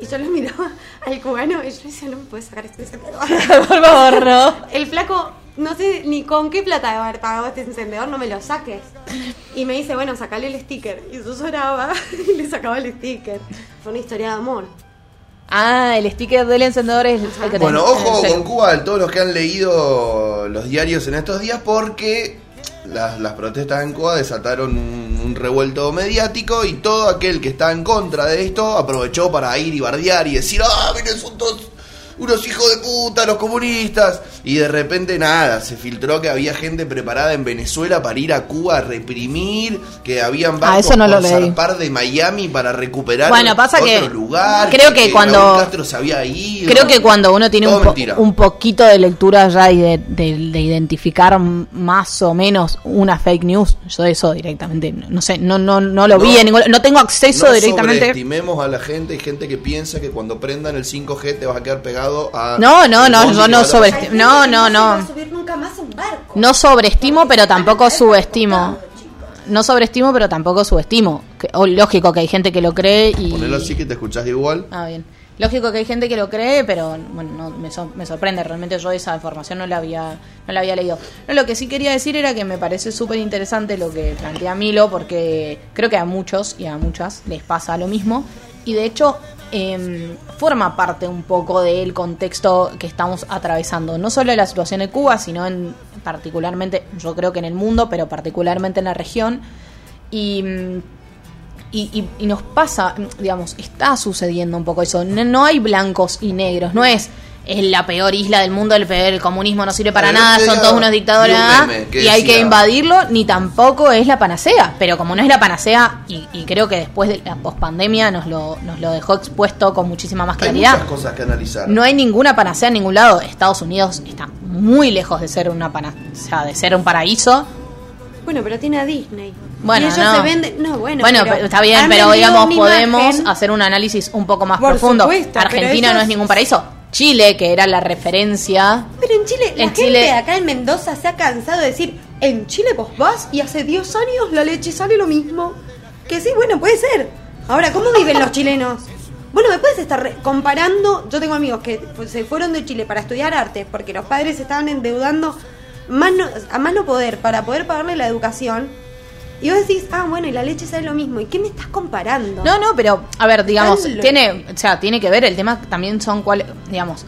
y yo lo miraba al cubano y yo decía, no me puedes sacar este encendedor. Por favor, no. El flaco, no sé ni con qué plata de haber pagado este encendedor, no me lo saques. Y me dice, bueno, sacale el sticker. Y yo lloraba y le sacaba el sticker. Fue una historia de amor. Ah, el sticker del encendedor es el que Bueno, tenés. Ojo con Cuba, todos los que han leído los diarios en estos días, porque las, las protestas en Cuba desataron un, un revuelto mediático y todo aquel que está en contra de esto aprovechó para ir y bardear y decir, ah, miren, son todos unos hijos de puta, los comunistas. Y de repente nada, se filtró que había gente preparada en Venezuela para ir a Cuba a reprimir, que habían barcos Ah, eso no lo por leí. zarpar de Miami para recuperar Bueno, pasa otro que lugar. creo que cuando- Raúl Castro se había ido. Creo que cuando uno tiene un, po- mentira. un poquito de lectura ya y de, de- de identificar más o menos una fake news, yo eso directamente, no sé, no no no lo vi en ningún, no tengo acceso no directamente. sobreestimemos a la gente. Hay gente que piensa que cuando prendan el 5G te vas a quedar pegado a. No, no, no, yo no sobre- no, no, no. No sobreestimo, pero tampoco subestimo. No sobreestimo, pero tampoco subestimo. O lógico que hay gente que lo cree y Ponelo así que te escuchás igual. Ah, bien. Lógico que hay gente que lo cree, pero bueno, no, me, sor- me sorprende. Realmente yo esa información no la había no la había leído. No, lo que sí quería decir era que me parece súper interesante lo que plantea Milo, porque creo que a muchos y a muchas les pasa lo mismo. Y de hecho, em, forma parte un poco del contexto que estamos atravesando. No solo de la situación de Cuba, sino en particularmente, yo creo que en el mundo, pero particularmente en la región. Y. mm, y, nos pasa, digamos, está sucediendo un poco eso. No hay blancos y negros, no es, es la peor isla del mundo, el peor, el comunismo no sirve para nada, son todos unos dictadores y hay que invadirlo, ni tampoco es la panacea. Pero como no es la panacea, y, y creo que después de la pospandemia nos lo, nos lo dejó expuesto con muchísima más Hay claridad. muchas cosas que analizar. No hay ninguna panacea en ningún lado. Estados Unidos está muy lejos de ser una panacea, de ser un paraíso. Bueno, pero tiene a Disney. Bueno, y ellos no. se venden. No, bueno. Bueno, pero está bien, pero digamos, podemos imagen. hacer un análisis un poco más Por profundo. supuesto, Argentina no es ningún paraíso. Chile, que era la referencia. Pero en Chile, la En gente Chile- de acá en Mendoza se ha cansado de decir, en Chile vos vas y hace 10 años la leche sale lo mismo. Que sí, bueno, puede ser. Ahora, ¿cómo viven los chilenos? Bueno, me puedes estar re- comparando. Yo tengo amigos que pues, se fueron de Chile para estudiar arte porque los padres se estaban endeudando más no- a más no poder para poder pagarle la educación. Y vos decís, ah, bueno, y la leche sale lo mismo. ¿Y qué me estás comparando? No, no, pero a ver, digamos, tiene, o sea, tiene que ver el tema también son cuáles, digamos,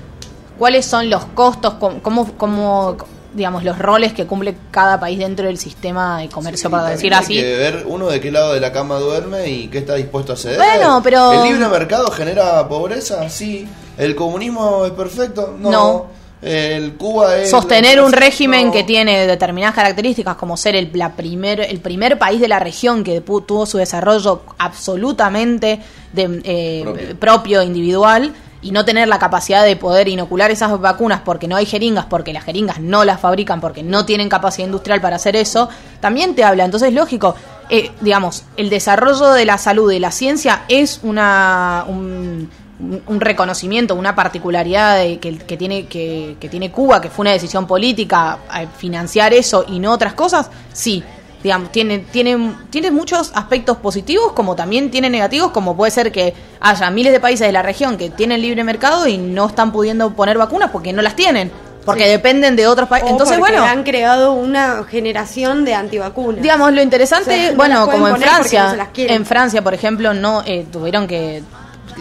cuáles son los costos, cómo, cómo, digamos, los roles que cumple cada país dentro del sistema de comercio, para decir así. Hay que ver uno de qué lado de la cama duerme y qué está dispuesto a ceder. Bueno, pero- ¿El libre mercado genera pobreza? Sí. ¿El comunismo es perfecto? No. No. ¿El Cuba es. sostener un régimen que tiene determinadas características como ser el, la primer, el primer país de la región que tuvo su desarrollo absolutamente de, eh, Propio. propio. individual y no tener la capacidad de poder inocular esas vacunas porque no hay jeringas, porque las jeringas no las fabrican, porque no tienen capacidad industrial para hacer eso, también te habla. Entonces, lógico, eh, digamos, el desarrollo de la salud y la ciencia es una... un- un- un reconocimiento, una particularidad de- que, que tiene que, que tiene Cuba, que fue una decisión política eh, financiar eso y no otras cosas, sí, digamos, tiene, tiene, tiene muchos aspectos positivos como también tiene negativos, como puede ser que haya miles de países de la región que tienen libre mercado y no están pudiendo poner vacunas porque no las tienen, porque Sí. dependen de otros países. Entonces, porque bueno, han creado una generación de antivacunas. Digamos, lo interesante, O sea, no bueno, como en Francia, no en Francia, por ejemplo, no eh, tuvieron que,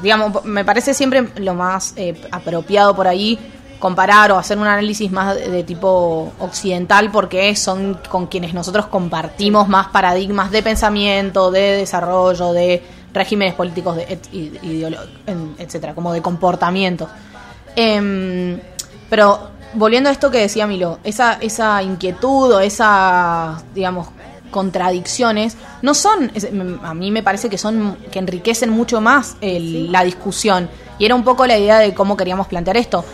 digamos, me parece siempre lo más eh, apropiado por ahí comparar o hacer un análisis más de, tipo occidental porque son con quienes nosotros compartimos más paradigmas de pensamiento, de desarrollo, de regímenes políticos, de, etcétera, como de comportamientos. Em, pero volviendo a esto que decía Milo, esa, esa inquietud o esa, digamos, contradicciones no son, a mí me parece que son, que enriquecen mucho más el- la discusión. Y era un poco la idea de cómo queríamos plantear esto.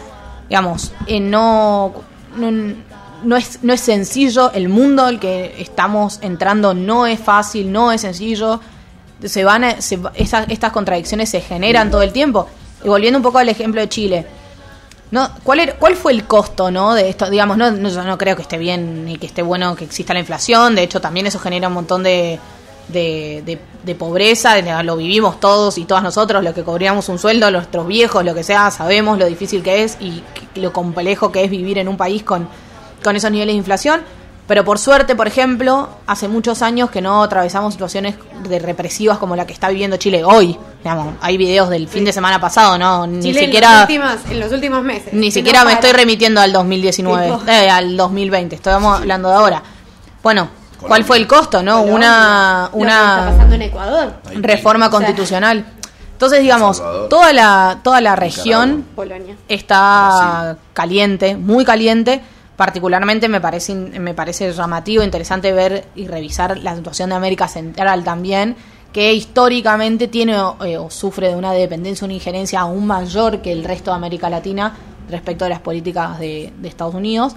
Digamos, eh, no, no, no es, no es sencillo, el mundo al que estamos entrando no es fácil, no es sencillo, se van a- se esas- estas contradicciones se generan todo el tiempo. Y volviendo un poco al ejemplo de Chile, ¿no? ¿Cuál, era- ¿Cuál fue el costo ¿no? de esto? Digamos, no, no, yo no creo que esté bien ni que esté bueno que exista la inflación, de hecho también eso genera un montón de, de, de- de pobreza, lo vivimos todos y todas nosotros, los que cobríamos un sueldo, nuestros viejos, lo que sea, sabemos lo difícil que es y lo complejo que es vivir en un país con esos niveles de inflación. Pero por suerte, por ejemplo, hace muchos años que no atravesamos situaciones de represivas como la que está viviendo Chile hoy. Digamos, hay videos del fin de semana pasado, ¿no? Ni Chile siquiera... en, las últimas- en los últimos meses. Ni siquiera no me estoy remitiendo al 2019, Tipo. eh, al 2020, estamos hablando de ahora. Bueno, ¿cuál fue el costo, no? Una, que está una pasando en Ecuador. Reforma O sea, constitucional. Entonces, digamos, Salvador. toda la, toda la región Polonia. está caliente, muy caliente. Particularmente me parece, me parece llamativo, interesante ver y revisar la situación de América Central también, que históricamente tiene eh, o sufre de una dependencia, una injerencia aún mayor que el resto de América Latina respecto de las políticas de, de Estados Unidos.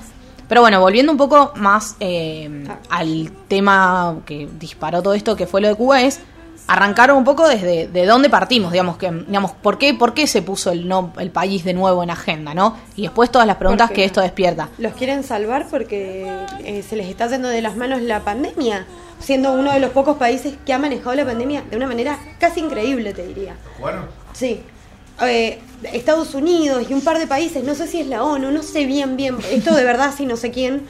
Pero bueno, volviendo un poco más eh, al tema que disparó todo esto, que fue lo de Cuba, es arrancar un poco desde de dónde partimos, digamos, que, digamos, ¿por qué, por qué se puso el, no, el país de nuevo en agenda, ¿no? Y después todas las preguntas que esto despierta. Los quieren salvar porque eh, se les está yendo de las manos la pandemia, siendo uno de los pocos países que ha manejado la pandemia de una manera casi increíble, te diría. Bueno, Sí. Eh, Estados Unidos y un par de países, no sé si es la ONU, no sé bien, bien, esto de verdad sí no sé quién,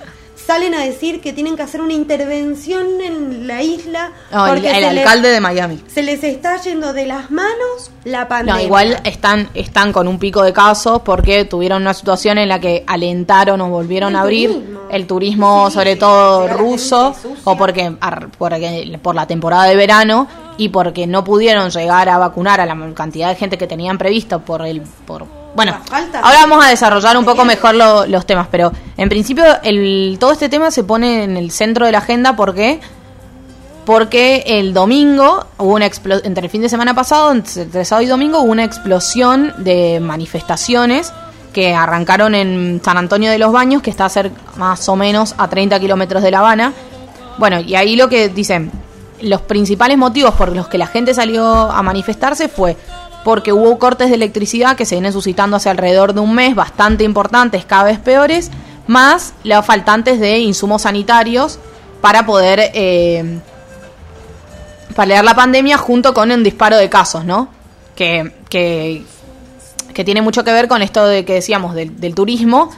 salen a decir que tienen que hacer una intervención en la isla No, porque el les, alcalde de Miami. se les está yendo de las manos la pandemia. No, igual están, están con un pico de casos porque tuvieron una situación en la que alentaron o volvieron El a abrir turismo. el turismo, Sí, sobre todo ruso, o porque, porque por la temporada de verano y porque no pudieron llegar a vacunar a la cantidad de gente que tenían previsto por el por bueno, falta ahora vamos a desarrollar un poco mejor lo- los temas, pero en principio el, todo este tema se pone en el centro de la agenda porque porque el domingo hubo una entre el fin de semana pasado, entre sábado y domingo hubo una explosión de manifestaciones que arrancaron en San Antonio de los Baños, que está a ser más o menos a 30 kilómetros de La Habana. Bueno, y ahí lo que dicen, los principales motivos por los que la gente salió a manifestarse fue porque hubo cortes de electricidad que se vienen suscitando hace alrededor de un mes, bastante importantes, cada vez peores, más los faltantes de insumos sanitarios para poder eh, paliar la pandemia junto con un disparo de casos, ¿no? Que, que, que tiene mucho que ver con esto de que decíamos del, del turismo,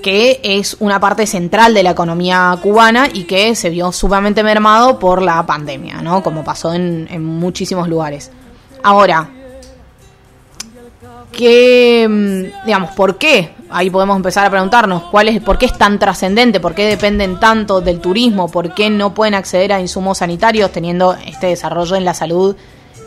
que es una parte central de la economía cubana y que se vio sumamente mermado por la pandemia, ¿no? Como pasó en, en muchísimos lugares. Ahora, ¿qué, mm, digamos, por qué? Ahí podemos empezar a preguntarnos, ¿cuál es, ¿por qué es tan trascendente? ¿Por qué dependen tanto del turismo? ¿Por qué no pueden acceder a insumos sanitarios teniendo este desarrollo en la salud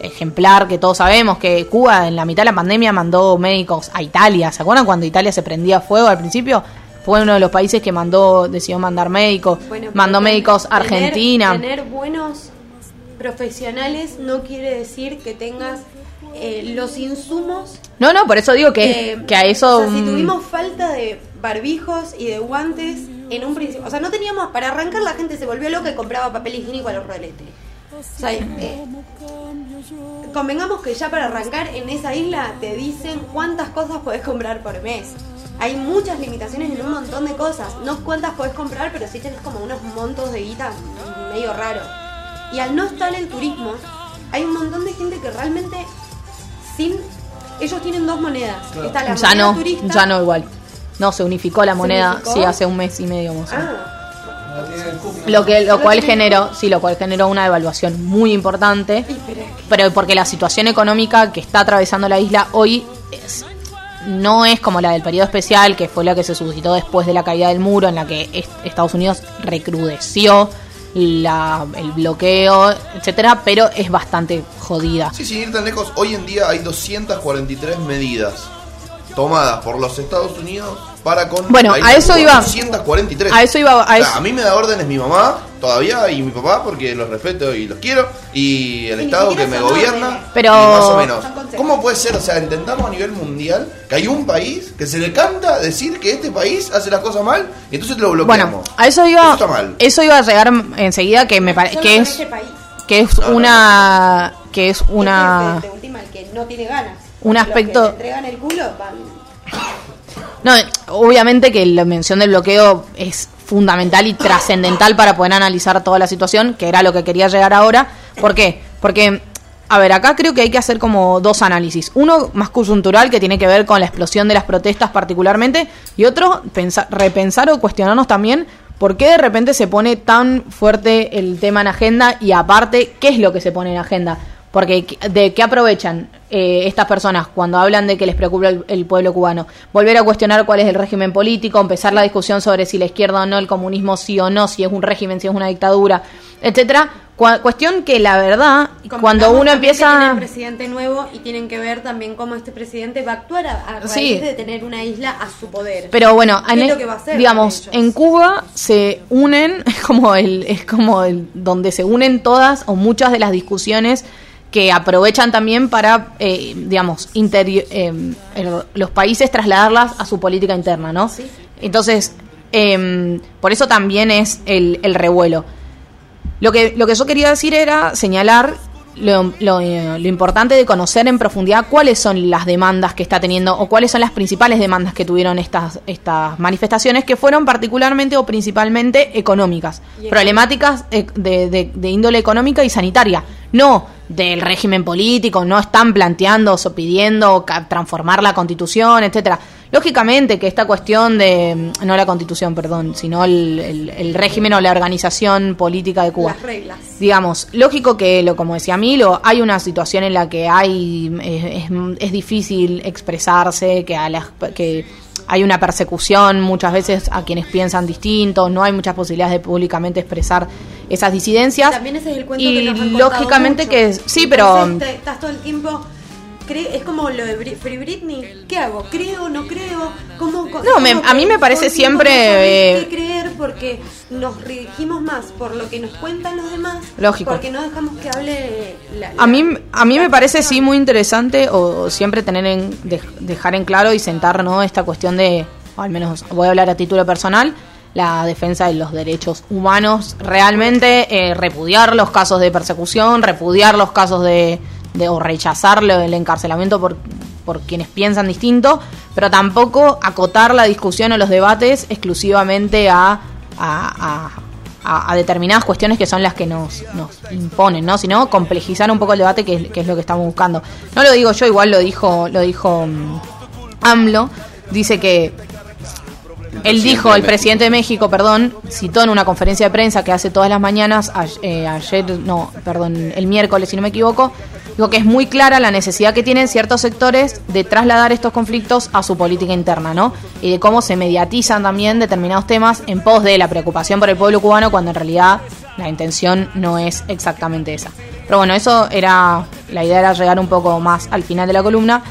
ejemplar que todos sabemos que Cuba en la mitad de la pandemia mandó médicos a Italia. ¿Se acuerdan cuando Italia se prendía fuego al principio? Fue uno de los países que mandó, decidió mandar médicos, Bueno, mandó médicos a Argentina. Tener buenos profesionales no quiere decir que tengas eh, los insumos No, no, por eso digo que, Eh, que a eso... O sea, si mm, tuvimos falta de barbijos y de guantes en un principio. O sea, no teníamos. Para arrancar, la gente se volvió loca y compraba papel higiénico a los roletes. O sea, eh, convengamos que ya para arrancar en esa isla te dicen cuántas cosas podés comprar por mes. Hay muchas limitaciones en un montón de cosas. No cuántas podés comprar, pero sí tenés como unos montos de guita medio raros. Y al no estar el turismo, hay un montón de gente que realmente sin ellos tienen dos monedas. Está la ya moneda no, turista. ya no igual. No, se unificó la ¿Se moneda, unificó? sí, hace un mes y medio más. Ah, Lo que lo cual generó, sí, lo cual generó una devaluación muy importante. pero es que- pero porque la situación económica que está atravesando la isla hoy es- no es como la del periodo especial, que fue la que se suscitó después de la caída del muro, en la que es- Estados Unidos recrudeció la- el bloqueo, etcétera, pero es bastante jodida. Sí, sin ir tan lejos, hoy en día hay 243 medidas tomadas por los Estados Unidos para con Bueno, la a eso iba. 243. A eso iba, a O sea, eso- a mí me da órdenes mi mamá todavía y mi papá porque los respeto y los quiero y el Estado que me gobierna órdenes. Pero- más o menos. ¿Cómo puede ser? O sea, intentamos a nivel mundial que hay un país que se le canta decir que este país hace las cosas mal y entonces lo bloqueamos. Bueno, a eso iba, Eso está mal. eso iba a llegar enseguida que me parece Solo que es este que es No, no, una que es una Este, de última, el que no tiene ganas. un Los aspecto- que le entregan el culo van. No, obviamente que la mención del bloqueo es fundamental y trascendental para poder analizar toda la situación, que era lo que quería llegar ahora. ¿Por qué? Porque, a ver, acá creo que hay que hacer como dos análisis. Uno más coyuntural, que tiene que ver con la explosión de las protestas particularmente, y otro, pensar, repensar o cuestionarnos también por qué de repente se pone tan fuerte el tema en agenda y aparte, ¿qué es lo que se pone en agenda? Porque ¿de qué aprovechan eh, estas personas cuando hablan de que les preocupa el, el pueblo cubano? Volver a cuestionar cuál es el régimen político, empezar la discusión sobre si la izquierda o no, el comunismo sí o no, si es un régimen, si es una dictadura, etcétera. Cuestión que la verdad, cuando Convengamos uno empieza... tienen presidente nuevo y tienen que ver también cómo este presidente va a actuar a, a raíz Sí. de tener una isla a su poder. Pero bueno, ¿Qué en es e- lo que va a hacer digamos, en Cuba se unen, es como el, es como el donde se unen todas o muchas de las discusiones que aprovechan también para, eh, digamos, eh, los países trasladarlas a su política interna, ¿no? Sí. Entonces, em, por eso también es el, el revuelo. Lo que, lo que yo quería decir era señalar lo, lo, eh, lo importante de conocer en profundidad cuáles son las demandas que está teniendo o cuáles son las principales demandas que tuvieron estas, estas manifestaciones que fueron particularmente o principalmente económicas, problemáticas eh, de, de- de índole económica y sanitaria, no del régimen político, no están planteando o pidiendo transformar la constitución, etcétera. Lógicamente que esta cuestión de, no la constitución, perdón, sino el, el- el régimen o la organización política de Cuba Las reglas. digamos, lógico que, lo como decía Milo, hay una situación en la que hay es, es difícil expresarse, que, a las, que hay una persecución muchas veces a quienes piensan distinto, no hay muchas posibilidades de públicamente expresar esas disidencias. También ese es el cuento y que nos han lógicamente mucho. que sí, pero Entonces, te- estás todo el tiempo cre- es como lo de Free Britney. ¿Qué hago? ¿Creo? ¿No creo? ¿Cómo, No, me- a mí que me parece siempre, no sabes eh, creer porque nos dirigimos más por lo que nos cuentan los demás. Lógico. Porque no dejamos que hable la, A mí, la- a mí la me parece sí muy interesante o, o siempre tener en, de- dejar en claro y sentar ¿no? esta cuestión de, o al menos voy a hablar a título personal, la defensa de los derechos humanos, realmente eh, repudiar los casos de persecución, repudiar los casos de, de- o rechazar lo- el encarcelamiento por, por quienes piensan distinto, pero tampoco acotar la discusión o los debates exclusivamente a, a- a- determinadas cuestiones que son las que nos, nos imponen, ¿no? Sino complejizar un poco el debate, que, es- que es lo que estamos buscando. No lo digo yo, igual lo dijo, lo dijo mm, AMLO, dice que él dijo, el presidente de México, perdón, citó en una conferencia de prensa que hace todas las mañanas, eh, ayer, no, perdón, el miércoles, si no me equivoco, dijo que es muy clara la necesidad que tienen ciertos sectores de trasladar estos conflictos a su política interna, ¿no? Y de cómo se mediatizan también determinados temas en pos de la preocupación por el pueblo cubano, cuando en realidad la intención no es exactamente esa. Pero bueno, eso era, la idea era llegar un poco más al final de la columna.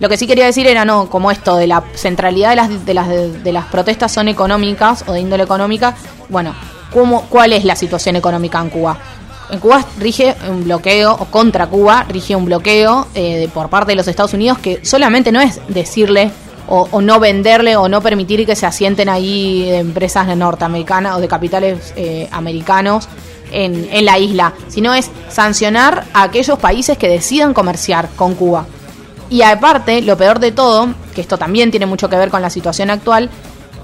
Lo que sí quería decir era, no, como esto de la centralidad de las, de las, de las protestas son económicas o de índole económica, bueno, ¿cómo, ¿cuál es la situación económica en Cuba? En Cuba rige un bloqueo, o contra Cuba rige un bloqueo eh, por parte de los Estados Unidos que solamente no es decirle o, no venderle o no permitir que se asienten ahí empresas norteamericanas o de capitales eh, americanos en, la isla, sino es sancionar a aquellos países que decidan comerciar con Cuba. Y aparte, lo peor de todo, que esto también tiene mucho que ver con la situación actual,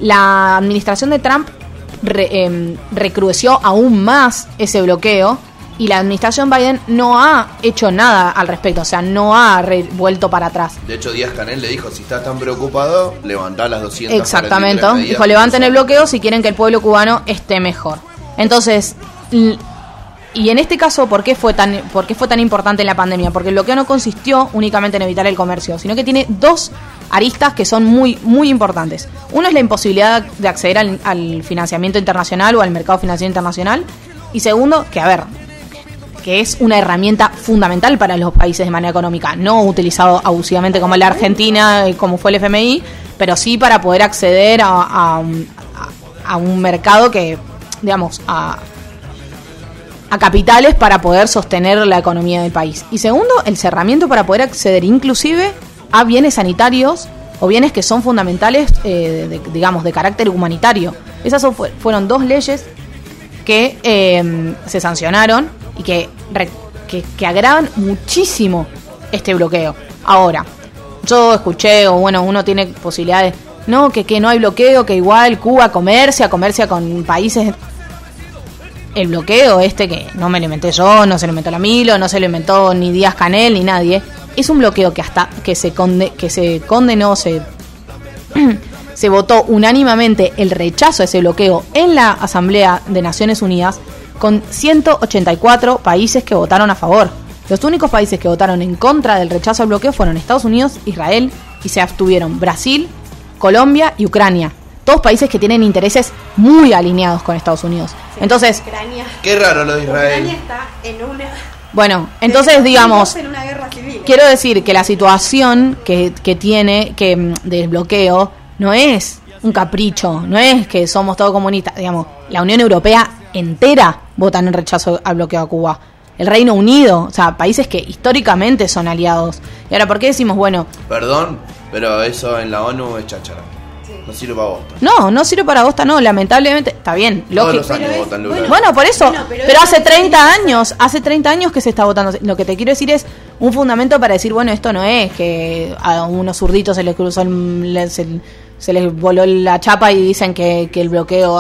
la administración de Trump re- em, recrudeció aún más ese bloqueo y la administración Biden no ha hecho nada al respecto, o sea, no ha vuelto para atrás. De hecho, Díaz Canel le dijo, si estás tan preocupado, levantá las 200 Exactamente. Dijo, levanten el bloqueo si quieren que el pueblo cubano esté mejor. Entonces, y en este caso, ¿por qué fue tan, por qué fue tan importante en la pandemia? Porque el bloqueo no consistió únicamente en evitar el comercio, sino que tiene dos aristas que son muy, muy importantes. Uno es la imposibilidad de acceder al, al financiamiento internacional o al mercado financiero internacional. Y segundo, que a ver, que es una herramienta fundamental para los países de manera económica, no utilizado abusivamente como la Argentina, eh, como fue el FMI, pero sí para poder acceder a, un- mercado que, digamos, a, a capitales para poder sostener la economía del país. Y segundo, el cerramiento para poder acceder inclusive a bienes sanitarios o bienes que son fundamentales, eh, de- digamos, de carácter humanitario. Esas son- fue- fueron dos leyes que eh, se sancionaron y que, que, que agravan muchísimo este bloqueo. Ahora, yo escuché, o bueno, uno tiene posibilidades, no, que, que no hay bloqueo, que igual Cuba comercia, comercia con países el bloqueo este que no me lo inventé yo, no se lo inventó la Milo, no se lo inventó ni Díaz Canel ni nadie, es un bloqueo que hasta que se conde- que se condenó, se se votó unánimemente el rechazo a ese bloqueo en la Asamblea de Naciones Unidas con 184 países que votaron a favor. Los únicos países que votaron en contra del rechazo al bloqueo fueron Estados Unidos, Israel y se abstuvieron Brasil, Colombia y Ucrania. Todos países que tienen intereses muy alineados con Estados Unidos. Entonces, Ucrania. Qué raro lo de Ucrania Israel. está en una. bueno, entonces digamos, En una guerra civil. Quiero decir que la situación que, que tiene que mm, del bloqueo no es un capricho, no es que somos todos comunistas, digamos, la Unión Europea entera votan en rechazo al bloqueo a Cuba. El Reino Unido, o sea, países que históricamente son aliados. Y ahora, ¿por qué decimos, bueno, Perdón, pero eso en la ONU es cháchara. No sirve para vos. no, no sirve para Bosta, no, lamentablemente, está bien, Todos lógico. los años Pero es- votan Lula. bueno, Bueno, por eso, Bueno, pero hace es- 30 años, hace 30 años que se está votando. Lo que te quiero decir es un fundamento para decir, bueno, esto no es que a unos zurditos se les cruzó, el- se, se les voló la chapa y dicen que, que el bloqueo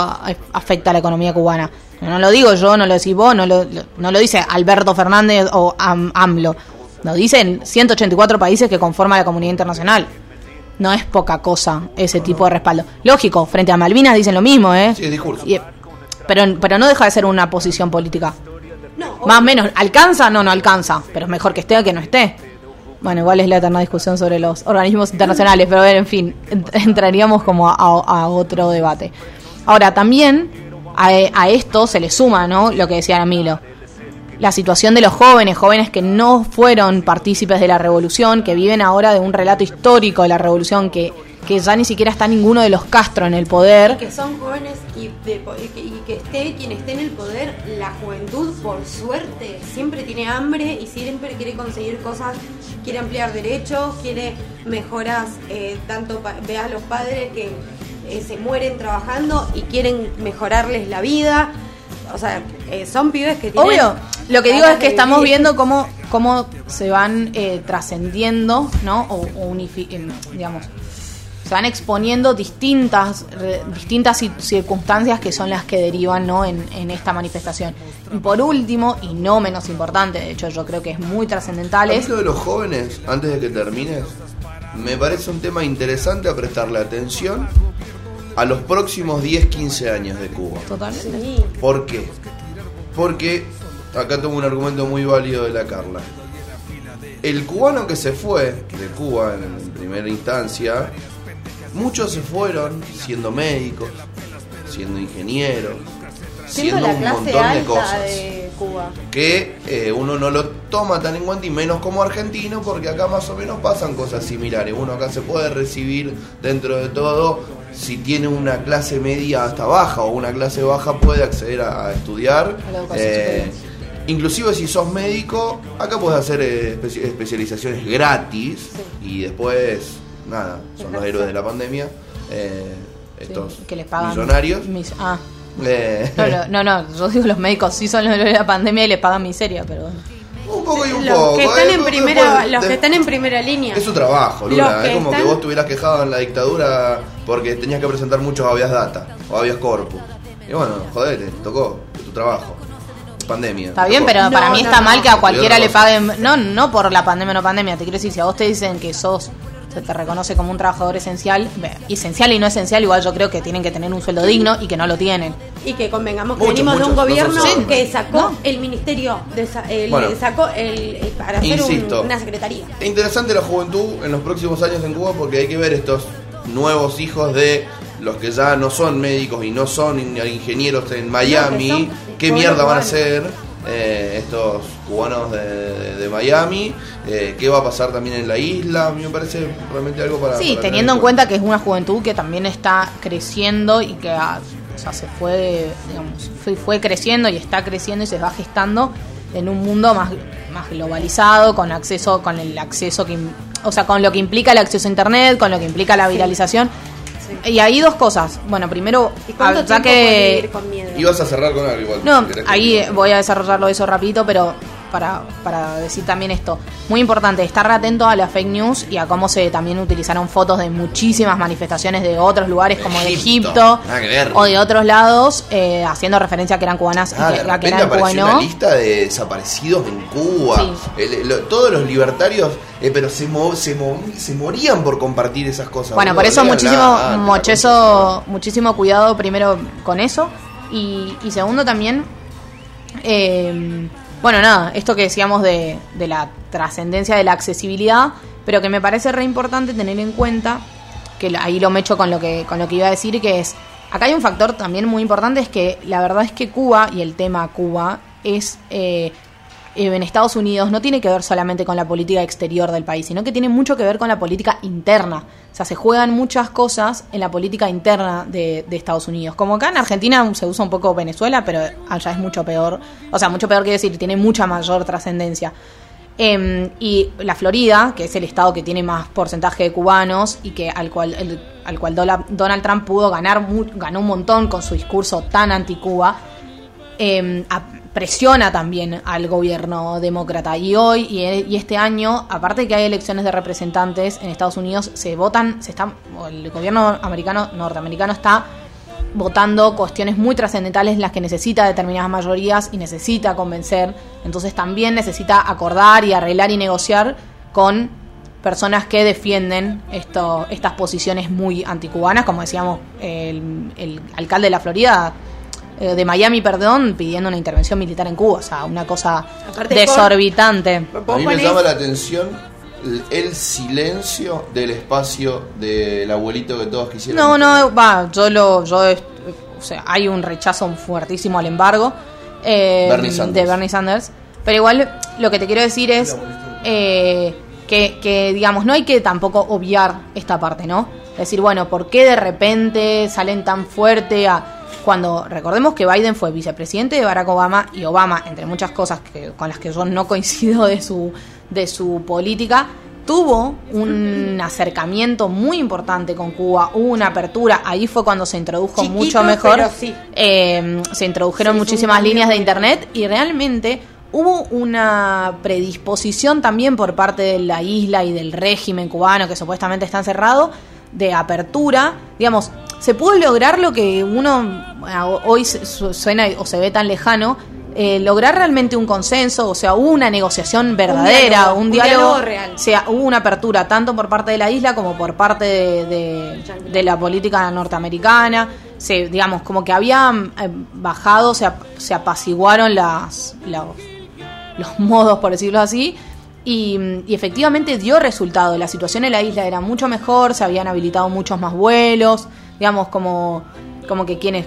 afecta a la economía cubana. No lo digo yo, no lo decís vos, no lo, no lo dice Alberto Fernández o Am- AMLO. Lo dicen 184 países que conforman la comunidad internacional. No es poca cosa ese tipo de respaldo. Lógico, frente a Malvinas dicen lo mismo, ¿eh? Sí, es discurso. Y- pero, pero no deja de ser una posición política. No, Más o menos, ¿alcanza? No, no alcanza. Pero es mejor que esté a que no esté. Bueno, igual es la eterna discusión sobre los organismos internacionales, pero a ver, en fin, ent- entraríamos como a, a otro debate. Ahora, también a, esto se le suma, ¿no? Lo que decía Milo. La situación de los jóvenes, jóvenes que no fueron partícipes de la revolución, que viven ahora de un relato histórico de la revolución, que, que ya ni siquiera está ninguno de los Castro en el poder. que son jóvenes y, de y que, esté quien esté en el poder, la juventud, por suerte, siempre tiene hambre y siempre quiere conseguir cosas, quiere ampliar derechos, quiere mejoras, eh, tanto ve a los padres que eh, se mueren trabajando y quieren mejorarles la vida. O sea, eh, son pibes que tienen. Obvio, lo que digo es que estamos vivir. viendo cómo, cómo se van eh, trascendiendo, ¿no? O, o unifi- em, digamos, se van exponiendo distintas, re- distintas ci- circunstancias que son las que derivan, ¿no? En, en esta manifestación. Y por último, y no menos importante, de hecho yo creo que es muy trascendental, es Hablando de los jóvenes, antes de que termines, me parece un tema interesante a prestarle atención a los próximos 10-15 años de Cuba. totalmente. Sí. ¿Por qué? Porque acá tengo un argumento muy válido de la Carla. El cubano que se fue de Cuba en primera instancia, muchos se fueron siendo médicos, siendo ingenieros, Siendo siendo la un clase montón de cosas de Cuba. que eh, uno no lo toma tan en cuenta y menos como argentino porque acá más o menos pasan cosas similares. Uno acá se puede recibir dentro de todo si tiene una clase media hasta baja o una clase baja puede acceder a, a estudiar. A la educación Eh, inclusive si sos médico, acá puedes hacer eh, espe- especializaciones gratis y después, nada, son los héroes de la pandemia. eh, estos Sí, que les pagan millonarios. mis- ah, Eh, no, no, no, no, yo digo los médicos sí son los de la pandemia y les pagan miseria, pero bueno. un poco y un Los poco. que están eh, en porque primera, después- los que están en primera línea. Es su trabajo, Lula. Es como que están- vos estuvieras quejado en la dictadura porque tenías que presentar muchos habeas data o habeas corpus. Y bueno, jodete, tocó, es tu trabajo. Pandemia. Está bien, pero No, para mí no, está no. mal que a cualquiera le paguen, no, no por la pandemia o no pandemia, te quiero decir, si a vos te dicen que sos, se te reconoce como un trabajador esencial, esencial y no esencial, igual yo creo que tienen que tener un sueldo digno y que no lo tienen. Y que convengamos que venimos de un gobierno no que sacó No. el ministerio, de sa- el- Bueno. sacó el, el- para hacer un- una secretaría. Interesante la juventud en los próximos años en Cuba porque hay que ver estos nuevos hijos de los que ya no son médicos y no son in- ingenieros en Miami. son ¿Qué mierda van a cubanos. Eh, estos cubanos de, Miami? Eh, ¿Qué va a pasar también en la isla? A mí me parece realmente algo para... Sí, para teniendo en cuenta que es una juventud que también está creciendo y que ah, o sea, se fue, digamos, fue, fue creciendo y está creciendo y se va gestando en un mundo más, más globalizado, con acceso, con el acceso que, o sea, con lo que implica el acceso a internet, con lo que implica la viralización. Y ahí dos cosas. Bueno, primero, ¿Y cuánto ah, ya que con miedo? Ibas a cerrar con algo igual. no, ahí voy a desarrollarlo eso rapidito, pero para, para decir también esto. Muy importante, estar atento a las fake news y a cómo se también utilizaron fotos de muchísimas manifestaciones de otros lugares como de Egipto, Egipto que ver. o de otros lados, eh, haciendo referencia a que eran cubanas Ah, y de a que eran apareció una cubanos. lista de desaparecidos en Cuba. Sí. El- lo- todos los libertarios, eh, pero se, mo- se, mo- se morían por compartir esas cosas. Bueno, por eso muchísimo, muchísimo cuidado primero con eso. Y, y segundo también, eh, bueno, nada, esto que decíamos de, de la trascendencia de la accesibilidad, pero que me parece re importante tener en cuenta, que ahí lo me echo con lo que, con lo que iba a decir, que es, acá hay un factor también muy importante, es que la verdad es que Cuba, y el tema Cuba, es... eh, en Estados Unidos no tiene que ver solamente con la política exterior del país, sino que tiene mucho que ver con la política interna. O sea, se juegan muchas cosas en la política interna de, de Estados Unidos. Como acá en Argentina se usa un poco Venezuela, pero allá es mucho peor. O sea, mucho peor quiere decir, tiene mucha mayor trascendencia. Em, y la Florida, que es el estado que tiene más porcentaje de cubanos y que al cual, el- al cual Donald Trump pudo ganar, ganó un montón con su discurso tan anti-Cuba, eh, presiona también al gobierno demócrata. Y hoy y, e- y este año, aparte de que hay elecciones de representantes en Estados Unidos, se votan, se está, el gobierno americano, norteamericano está votando cuestiones muy trascendentales en las que necesita determinadas mayorías y necesita convencer. Entonces también necesita acordar y arreglar y negociar con personas que defienden esto, estas posiciones muy anticubanas, como decíamos, el, el alcalde de la Florida, eh, de Miami, perdón, pidiendo una intervención militar en Cuba, o sea, una cosa Aparte, desorbitante. A mí me llama la atención el- silencio del espacio del abuelito que todos quisieran. No, no, va, yo lo, yo, o sea, hay un rechazo fuertísimo al embargo eh, Bernie de Bernie Sanders, pero igual lo que te quiero decir es eh, que, que, digamos, no hay que tampoco obviar esta parte, ¿no? Decir, bueno, ¿por qué de repente salen tan fuerte a cuando recordemos que Biden fue vicepresidente de Barack Obama y Obama, entre muchas cosas que, con las que yo no coincido de su, de su política, tuvo un acercamiento muy importante con Cuba, hubo una apertura, ahí fue cuando se introdujo Chiquito, mucho mejor, sí. eh, se introdujeron Sí, muchísimas líneas de internet y realmente hubo una predisposición también por parte de la isla y del régimen cubano que supuestamente está encerrado de apertura, digamos, se pudo lograr lo que uno bueno, hoy suena o se ve tan lejano, eh, lograr realmente un consenso, o sea, hubo una negociación verdadera, diálogo, un un diálogo, real. o sea, hubo una apertura tanto por parte de la isla como por parte de, de- de la política norteamericana, se, digamos, como que habían eh, bajado, se, se apaciguaron las, los, los modos, por decirlo así, y, y efectivamente dio resultado. La situación en la isla era mucho mejor, se habían habilitado muchos más vuelos, digamos, como, como que quienes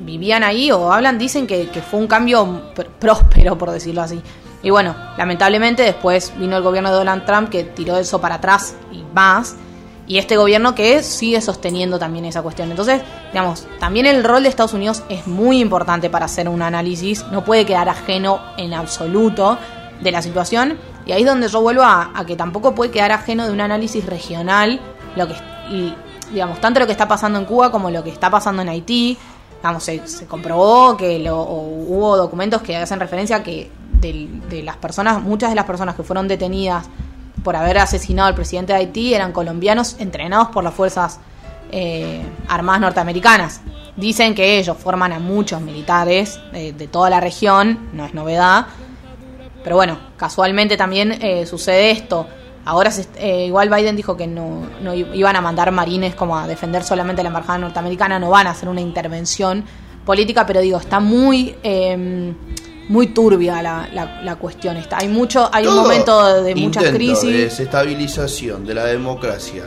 vivían ahí o hablan dicen que, que fue un cambio pr- próspero, por decirlo así. Y bueno, lamentablemente después vino el gobierno de Donald Trump que tiró eso para atrás y más. Y este gobierno que sigue sosteniendo también esa cuestión. Entonces, digamos, también el rol de Estados Unidos es muy importante para hacer un análisis. No puede quedar ajeno en absoluto de la situación. Y ahí es donde yo vuelvo a, a que tampoco puede quedar ajeno de un análisis regional. Lo que, y, digamos, tanto lo que está pasando en Cuba como lo que está pasando en Haití. Digamos, se, comprobó que lo, hubo documentos que hacen referencia a que de las personas, muchas de las personas que fueron detenidas por haber asesinado al presidente de Haití eran colombianos entrenados por las fuerzas eh, armadas norteamericanas. Dicen que ellos forman a muchos militares eh, de toda la región, no es novedad, pero bueno, casualmente también eh, sucede esto. Ahora se- eh, igual Biden dijo que no, no iban a mandar marines como a defender solamente la embajada norteamericana, no van a hacer una intervención política, pero digo, está muy eh, muy turbia la, la, la cuestión. Está, hay mucho, hay un momento de mucha intento crisis. de desestabilización de la democracia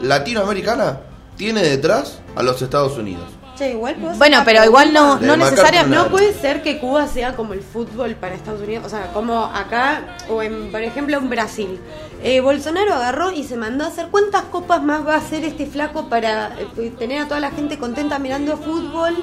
latinoamericana tiene detrás a los Estados Unidos. Igual Bueno, pero igual no, no necesariamente. No puede ser que Cuba sea como el fútbol para Estados Unidos, o sea, como acá o en, por ejemplo, en Brasil. Eh, Bolsonaro agarró y se mandó a hacer cuántas copas más va a hacer este flaco para eh, tener a toda la gente contenta mirando fútbol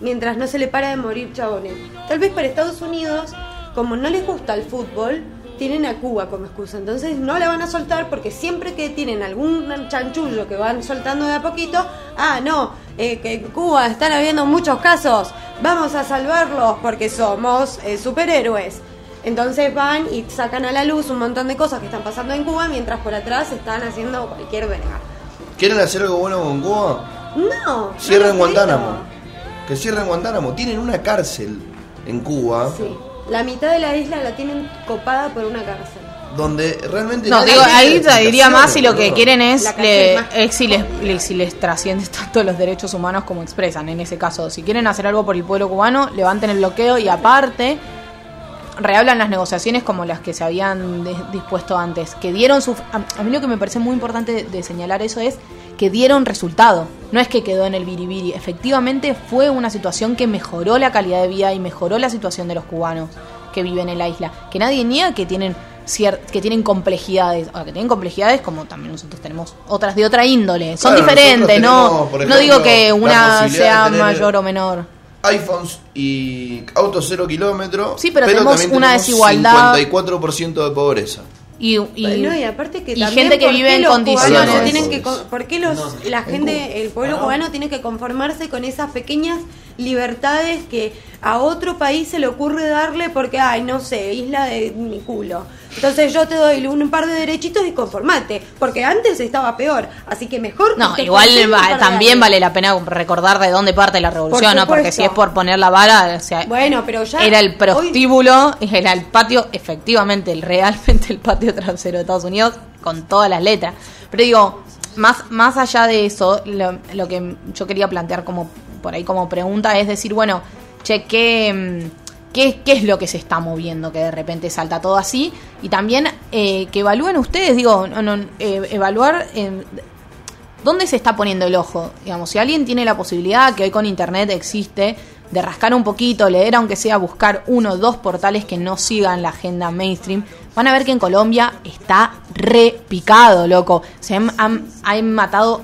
mientras no se le para de morir chabones. Tal vez para Estados Unidos, como no les gusta el fútbol, tienen a Cuba como excusa. Entonces no la van a soltar porque siempre que tienen algún chanchullo que van soltando de a poquito, ah, no, eh, que en Cuba están habiendo muchos casos, vamos a salvarlos porque somos eh, superhéroes. Entonces van y sacan a la luz un montón de cosas que están pasando en Cuba mientras por atrás están haciendo cualquier verga. ¿Quieren hacer algo bueno con Cuba? No. Cierren no Guantánamo. Que cierren Guantánamo. Tienen una cárcel en Cuba Sí. La mitad de la isla la tienen copada por una cárcel. Donde realmente. No, digo, ahí te diría más si lo que quieren es, le- es si, les, le- si les trasciende tanto los derechos humanos como expresan en ese caso. Si quieren hacer algo por el pueblo cubano, levanten el bloqueo y aparte rehablan las negociaciones como las que se habían de- dispuesto antes, que dieron su... A, a mí lo que me parece muy importante de, de señalar eso es que dieron resultado, no es que quedó en el biribiri, efectivamente fue una situación que mejoró la calidad de vida y mejoró la situación de los cubanos que viven en la isla, que nadie niega que tienen que tienen complejidades, o que tienen complejidades como también nosotros tenemos otras de otra índole, son Claro, diferentes, no, tenemos, no digo que una sea mayor o menor. iPhones y autos cero kilómetros. Sí, pero tenemos también una tenemos desigualdad. 54% de pobreza. Y, y, no, y aparte que y también gente que ¿por vive en los condiciones tienen que ¿Por qué los, la gente, el pueblo cubano tiene que conformarse con esas pequeñas libertades que a otro país se le ocurre darle porque, ay, no sé, isla de mi culo? Entonces yo te doy un par de derechitos y conformate, porque antes estaba peor, así que mejor... No, que igual va- también vale la pena recordar de dónde parte la revolución, ¿no? Porque si es por poner la vara, o sea, Bueno, pero ya... era el hoy- prostíbulo, era el patio, efectivamente, el realmente el patio trasero de Estados Unidos, con todas las letras. Pero digo, más, más allá de eso, lo, lo que yo quería plantear como por ahí como pregunta es decir, bueno, che, ¿qué, qué es lo que se está moviendo que de repente salta todo así? Y también eh, que evalúen ustedes, digo, no, no, eh, evaluar... eh, ¿Dónde se está poniendo el ojo? Digamos, si alguien tiene la posibilidad, que hoy con internet existe, de rascar un poquito, leer aunque sea buscar uno o dos portales que no sigan la agenda mainstream, van a ver que en Colombia está repicado, loco. Se han, han- han matado,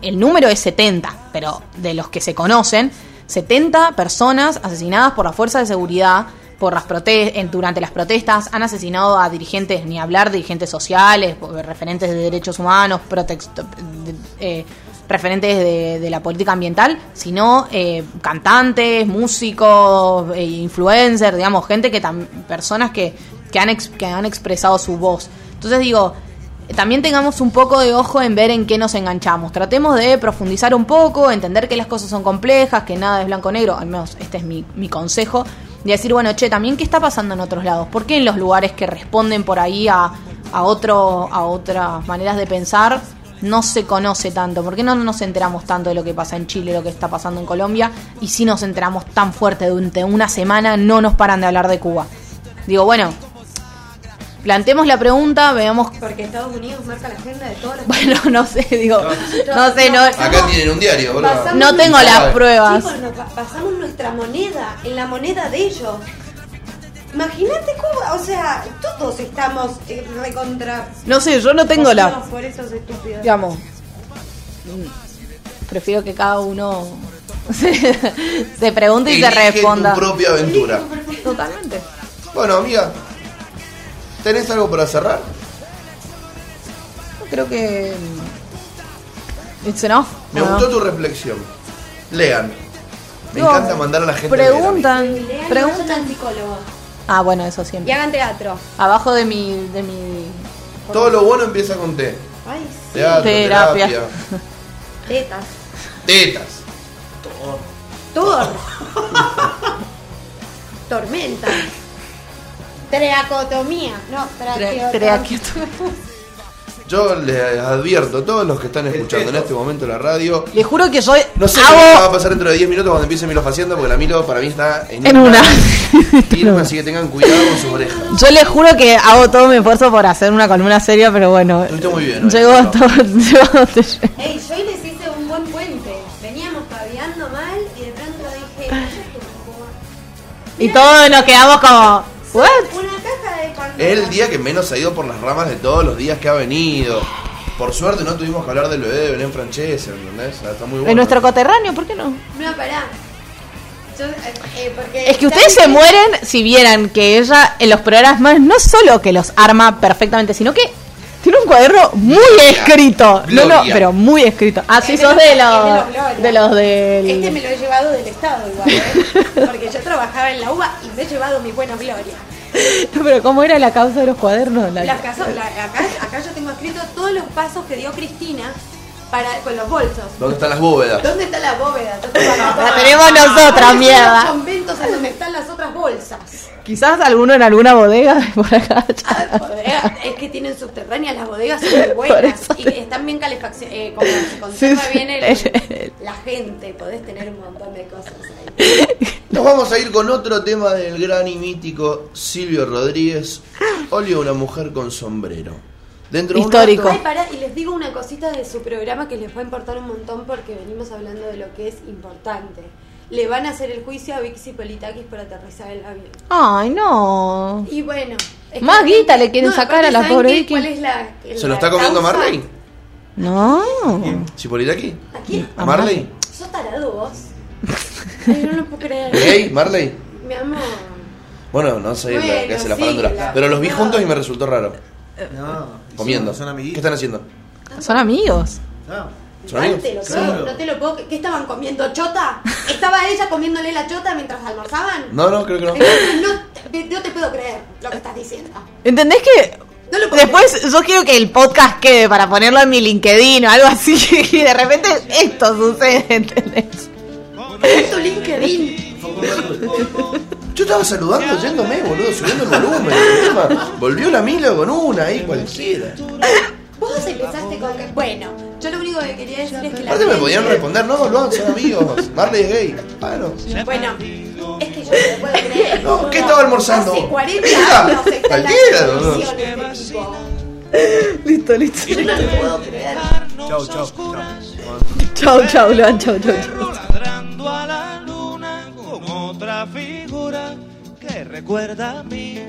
el número es 70, pero de los que se conocen, 70 personas asesinadas por la fuerza de seguridad por las en- durante las protestas han asesinado a dirigentes, ni hablar dirigentes sociales, referentes de derechos humanos, eh, referentes de, la política ambiental, sino eh, cantantes, músicos, eh, influencers, digamos, gente que personas que, que, han que han expresado su voz. Entonces digo, también tengamos un poco de ojo en ver en qué nos enganchamos. Tratemos de profundizar un poco, entender que las cosas son complejas, que nada es blanco-negro, al menos este es mi, mi consejo, de decir, bueno, che, también qué está pasando en otros lados, ¿por qué en los lugares que responden por ahí a, a, otro, a otras maneras de pensar no se conoce tanto? ¿Por qué no nos enteramos tanto de lo que pasa en Chile, lo que está pasando en Colombia? Y si nos enteramos tan fuerte durante una semana, no nos paran de hablar de Cuba. Digo, bueno, planteemos la pregunta, veamos Porque Estados Unidos marca la agenda de todos los bueno, no sé, digo, no sé, no, Acá tienen un diario, boludo. No tengo las pruebas. Chicos, pasamos nuestra moneda en la moneda de ellos. Imagínate cómo, o sea, todos estamos eh, recontra. No sé, yo no tengo la, por esos estúpidos. digamos, mm, prefiero que cada uno se, se pregunte y se responda. tu propia aventura. Totalmente. Bueno, amiga, ¿tenés algo para cerrar? Yo creo que mm, it's enough. Me gustó tu reflexión. Lean. Me Digo, encanta mandar a la gente a leer a mí. Preguntan, Lean y preguntan. psicólogo. Ah, bueno, eso Y siempre. hagan teatro. Abajo de mi, de mi Todo lo bueno empieza con T. Ay, sí. Teatro, Terapia. terapia. Tetas. Tetas. Thor. Tormenta. Treacotomía. No, traqueotomía. traqueotomía. Yo les advierto a todos los que están escuchando en este momento la radio. Le juro que yo No sé qué va a pasar dentro de 10 minutos cuando empiece Milo haciendo porque la Milo para mí está en, en una. Irma, así que tengan cuidado con sus orejas. Yo les juro que hago todo mi esfuerzo por hacer una columna seria, pero bueno. Estuviste muy bien, hoy, Llegó Pablo. todo, llegó. Ey, yo hoy les hice un buen puente. Veníamos paviando mal y de pronto dije, "Yo tengo Y todos nos quedamos como, ¿what? una caja de Pandora. Es el día que menos ha ido por las ramas de todos los días que ha venido. Por suerte no tuvimos que hablar del bebé de Belén Francese, ¿entendés? Está muy bueno. En nuestro coterráneo, ¿por qué no? No, pará. Yo, eh, eh, porque Es que ustedes se mueren si vieran que ella en los programas no solo que los arma perfectamente, sino que tiene un cuaderno muy Gloria. escrito. No, no, pero muy escrito. Ah, sí, Es sos de los- los, es de los del... Este me lo he llevado del Estado igual, ¿eh? Porque yo trabajaba en la UBA y me he llevado mi buena gloria. No, pero ¿cómo era la causa de los cuadernos? La- Las caso- la- acá, acá yo tengo escrito todos los pasos que dio Cristina para, con los bolsos. ¿Dónde están las bóvedas? ¿Dónde está la bóveda? Yo tengo acá- La tenemos nosotras, ¿Dónde están mierda. Los conventos en donde están las otras bolsas. Quizás alguno en alguna bodega de por acá. Ah, bodega, es que tienen subterráneas, las bodegas son muy buenas y están bien calefaccionadas, eh, como se conserva Sí, sí. bien el- la gente, podés tener un montón de cosas ahí. Nos vamos a ir con otro tema del gran y mítico Silvio Rodríguez. Olio una mujer con sombrero. Dentro de un Histórico. rato- Ay, pará, y les digo una cosita de su programa que les va a importar un montón porque venimos hablando de lo que es importante. Le van a hacer el juicio a Vixi Politakis por aterrizar el avión. Ay, no. Y bueno. Más guita le quieren sacar a la ¿saben pobre? Vicky. ¿Cuál es la, ¿Se la lo está comiendo causa? Marley? No. ¿Chipolitaki? ¿A quién? ¿A Marley? ¿Sos tarado vos? Ay, no lo puedo creer. ¿Gay? ¿Marley? Mi amor. Bueno, no sé Bueno, lo que hace la sí, farándula. la- Pero los vi no. juntos y me resultó raro. No, Comiendo. Son, son ¿Qué están haciendo? Son amigos. No. Lo puedo- no te lo puedo. ¿Qué estaban comiendo chota? ¿Estaba ella comiéndole la chota mientras almorzaban? No, no, creo que no. Entonces, no, te- no te puedo creer lo que estás diciendo. ¿Entendés que No lo puedo después yo quiero que el podcast quede para ponerlo en mi LinkedIn o algo así y de repente esto sucede, ¿entendés? tu LinkedIn. Yo estaba saludando, yéndome, boludo, subiendo el volumen. Volvió la Milo con una ahí cualquiera. Vos empezaste con que. Bueno, yo lo único que quería decir es que la. Aparte me gente- podían responder, no, lo son amigos. Marley es gay. Bueno. Bueno, es que yo no lo puedo creer. No, ¿qué estaba almorzando? Hace 40 Mira, años está en la cualquiera, televisión este tipo. Listo, listo. Yo no lo puedo creer. Chau, chau, chau. Chau, chau, Luan, chau, chau, chau. ladrando a la luna con otra figura que recuerda a mí.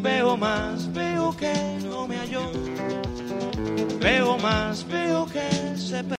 Veo más, veo que no me halló. Veo más, veo que se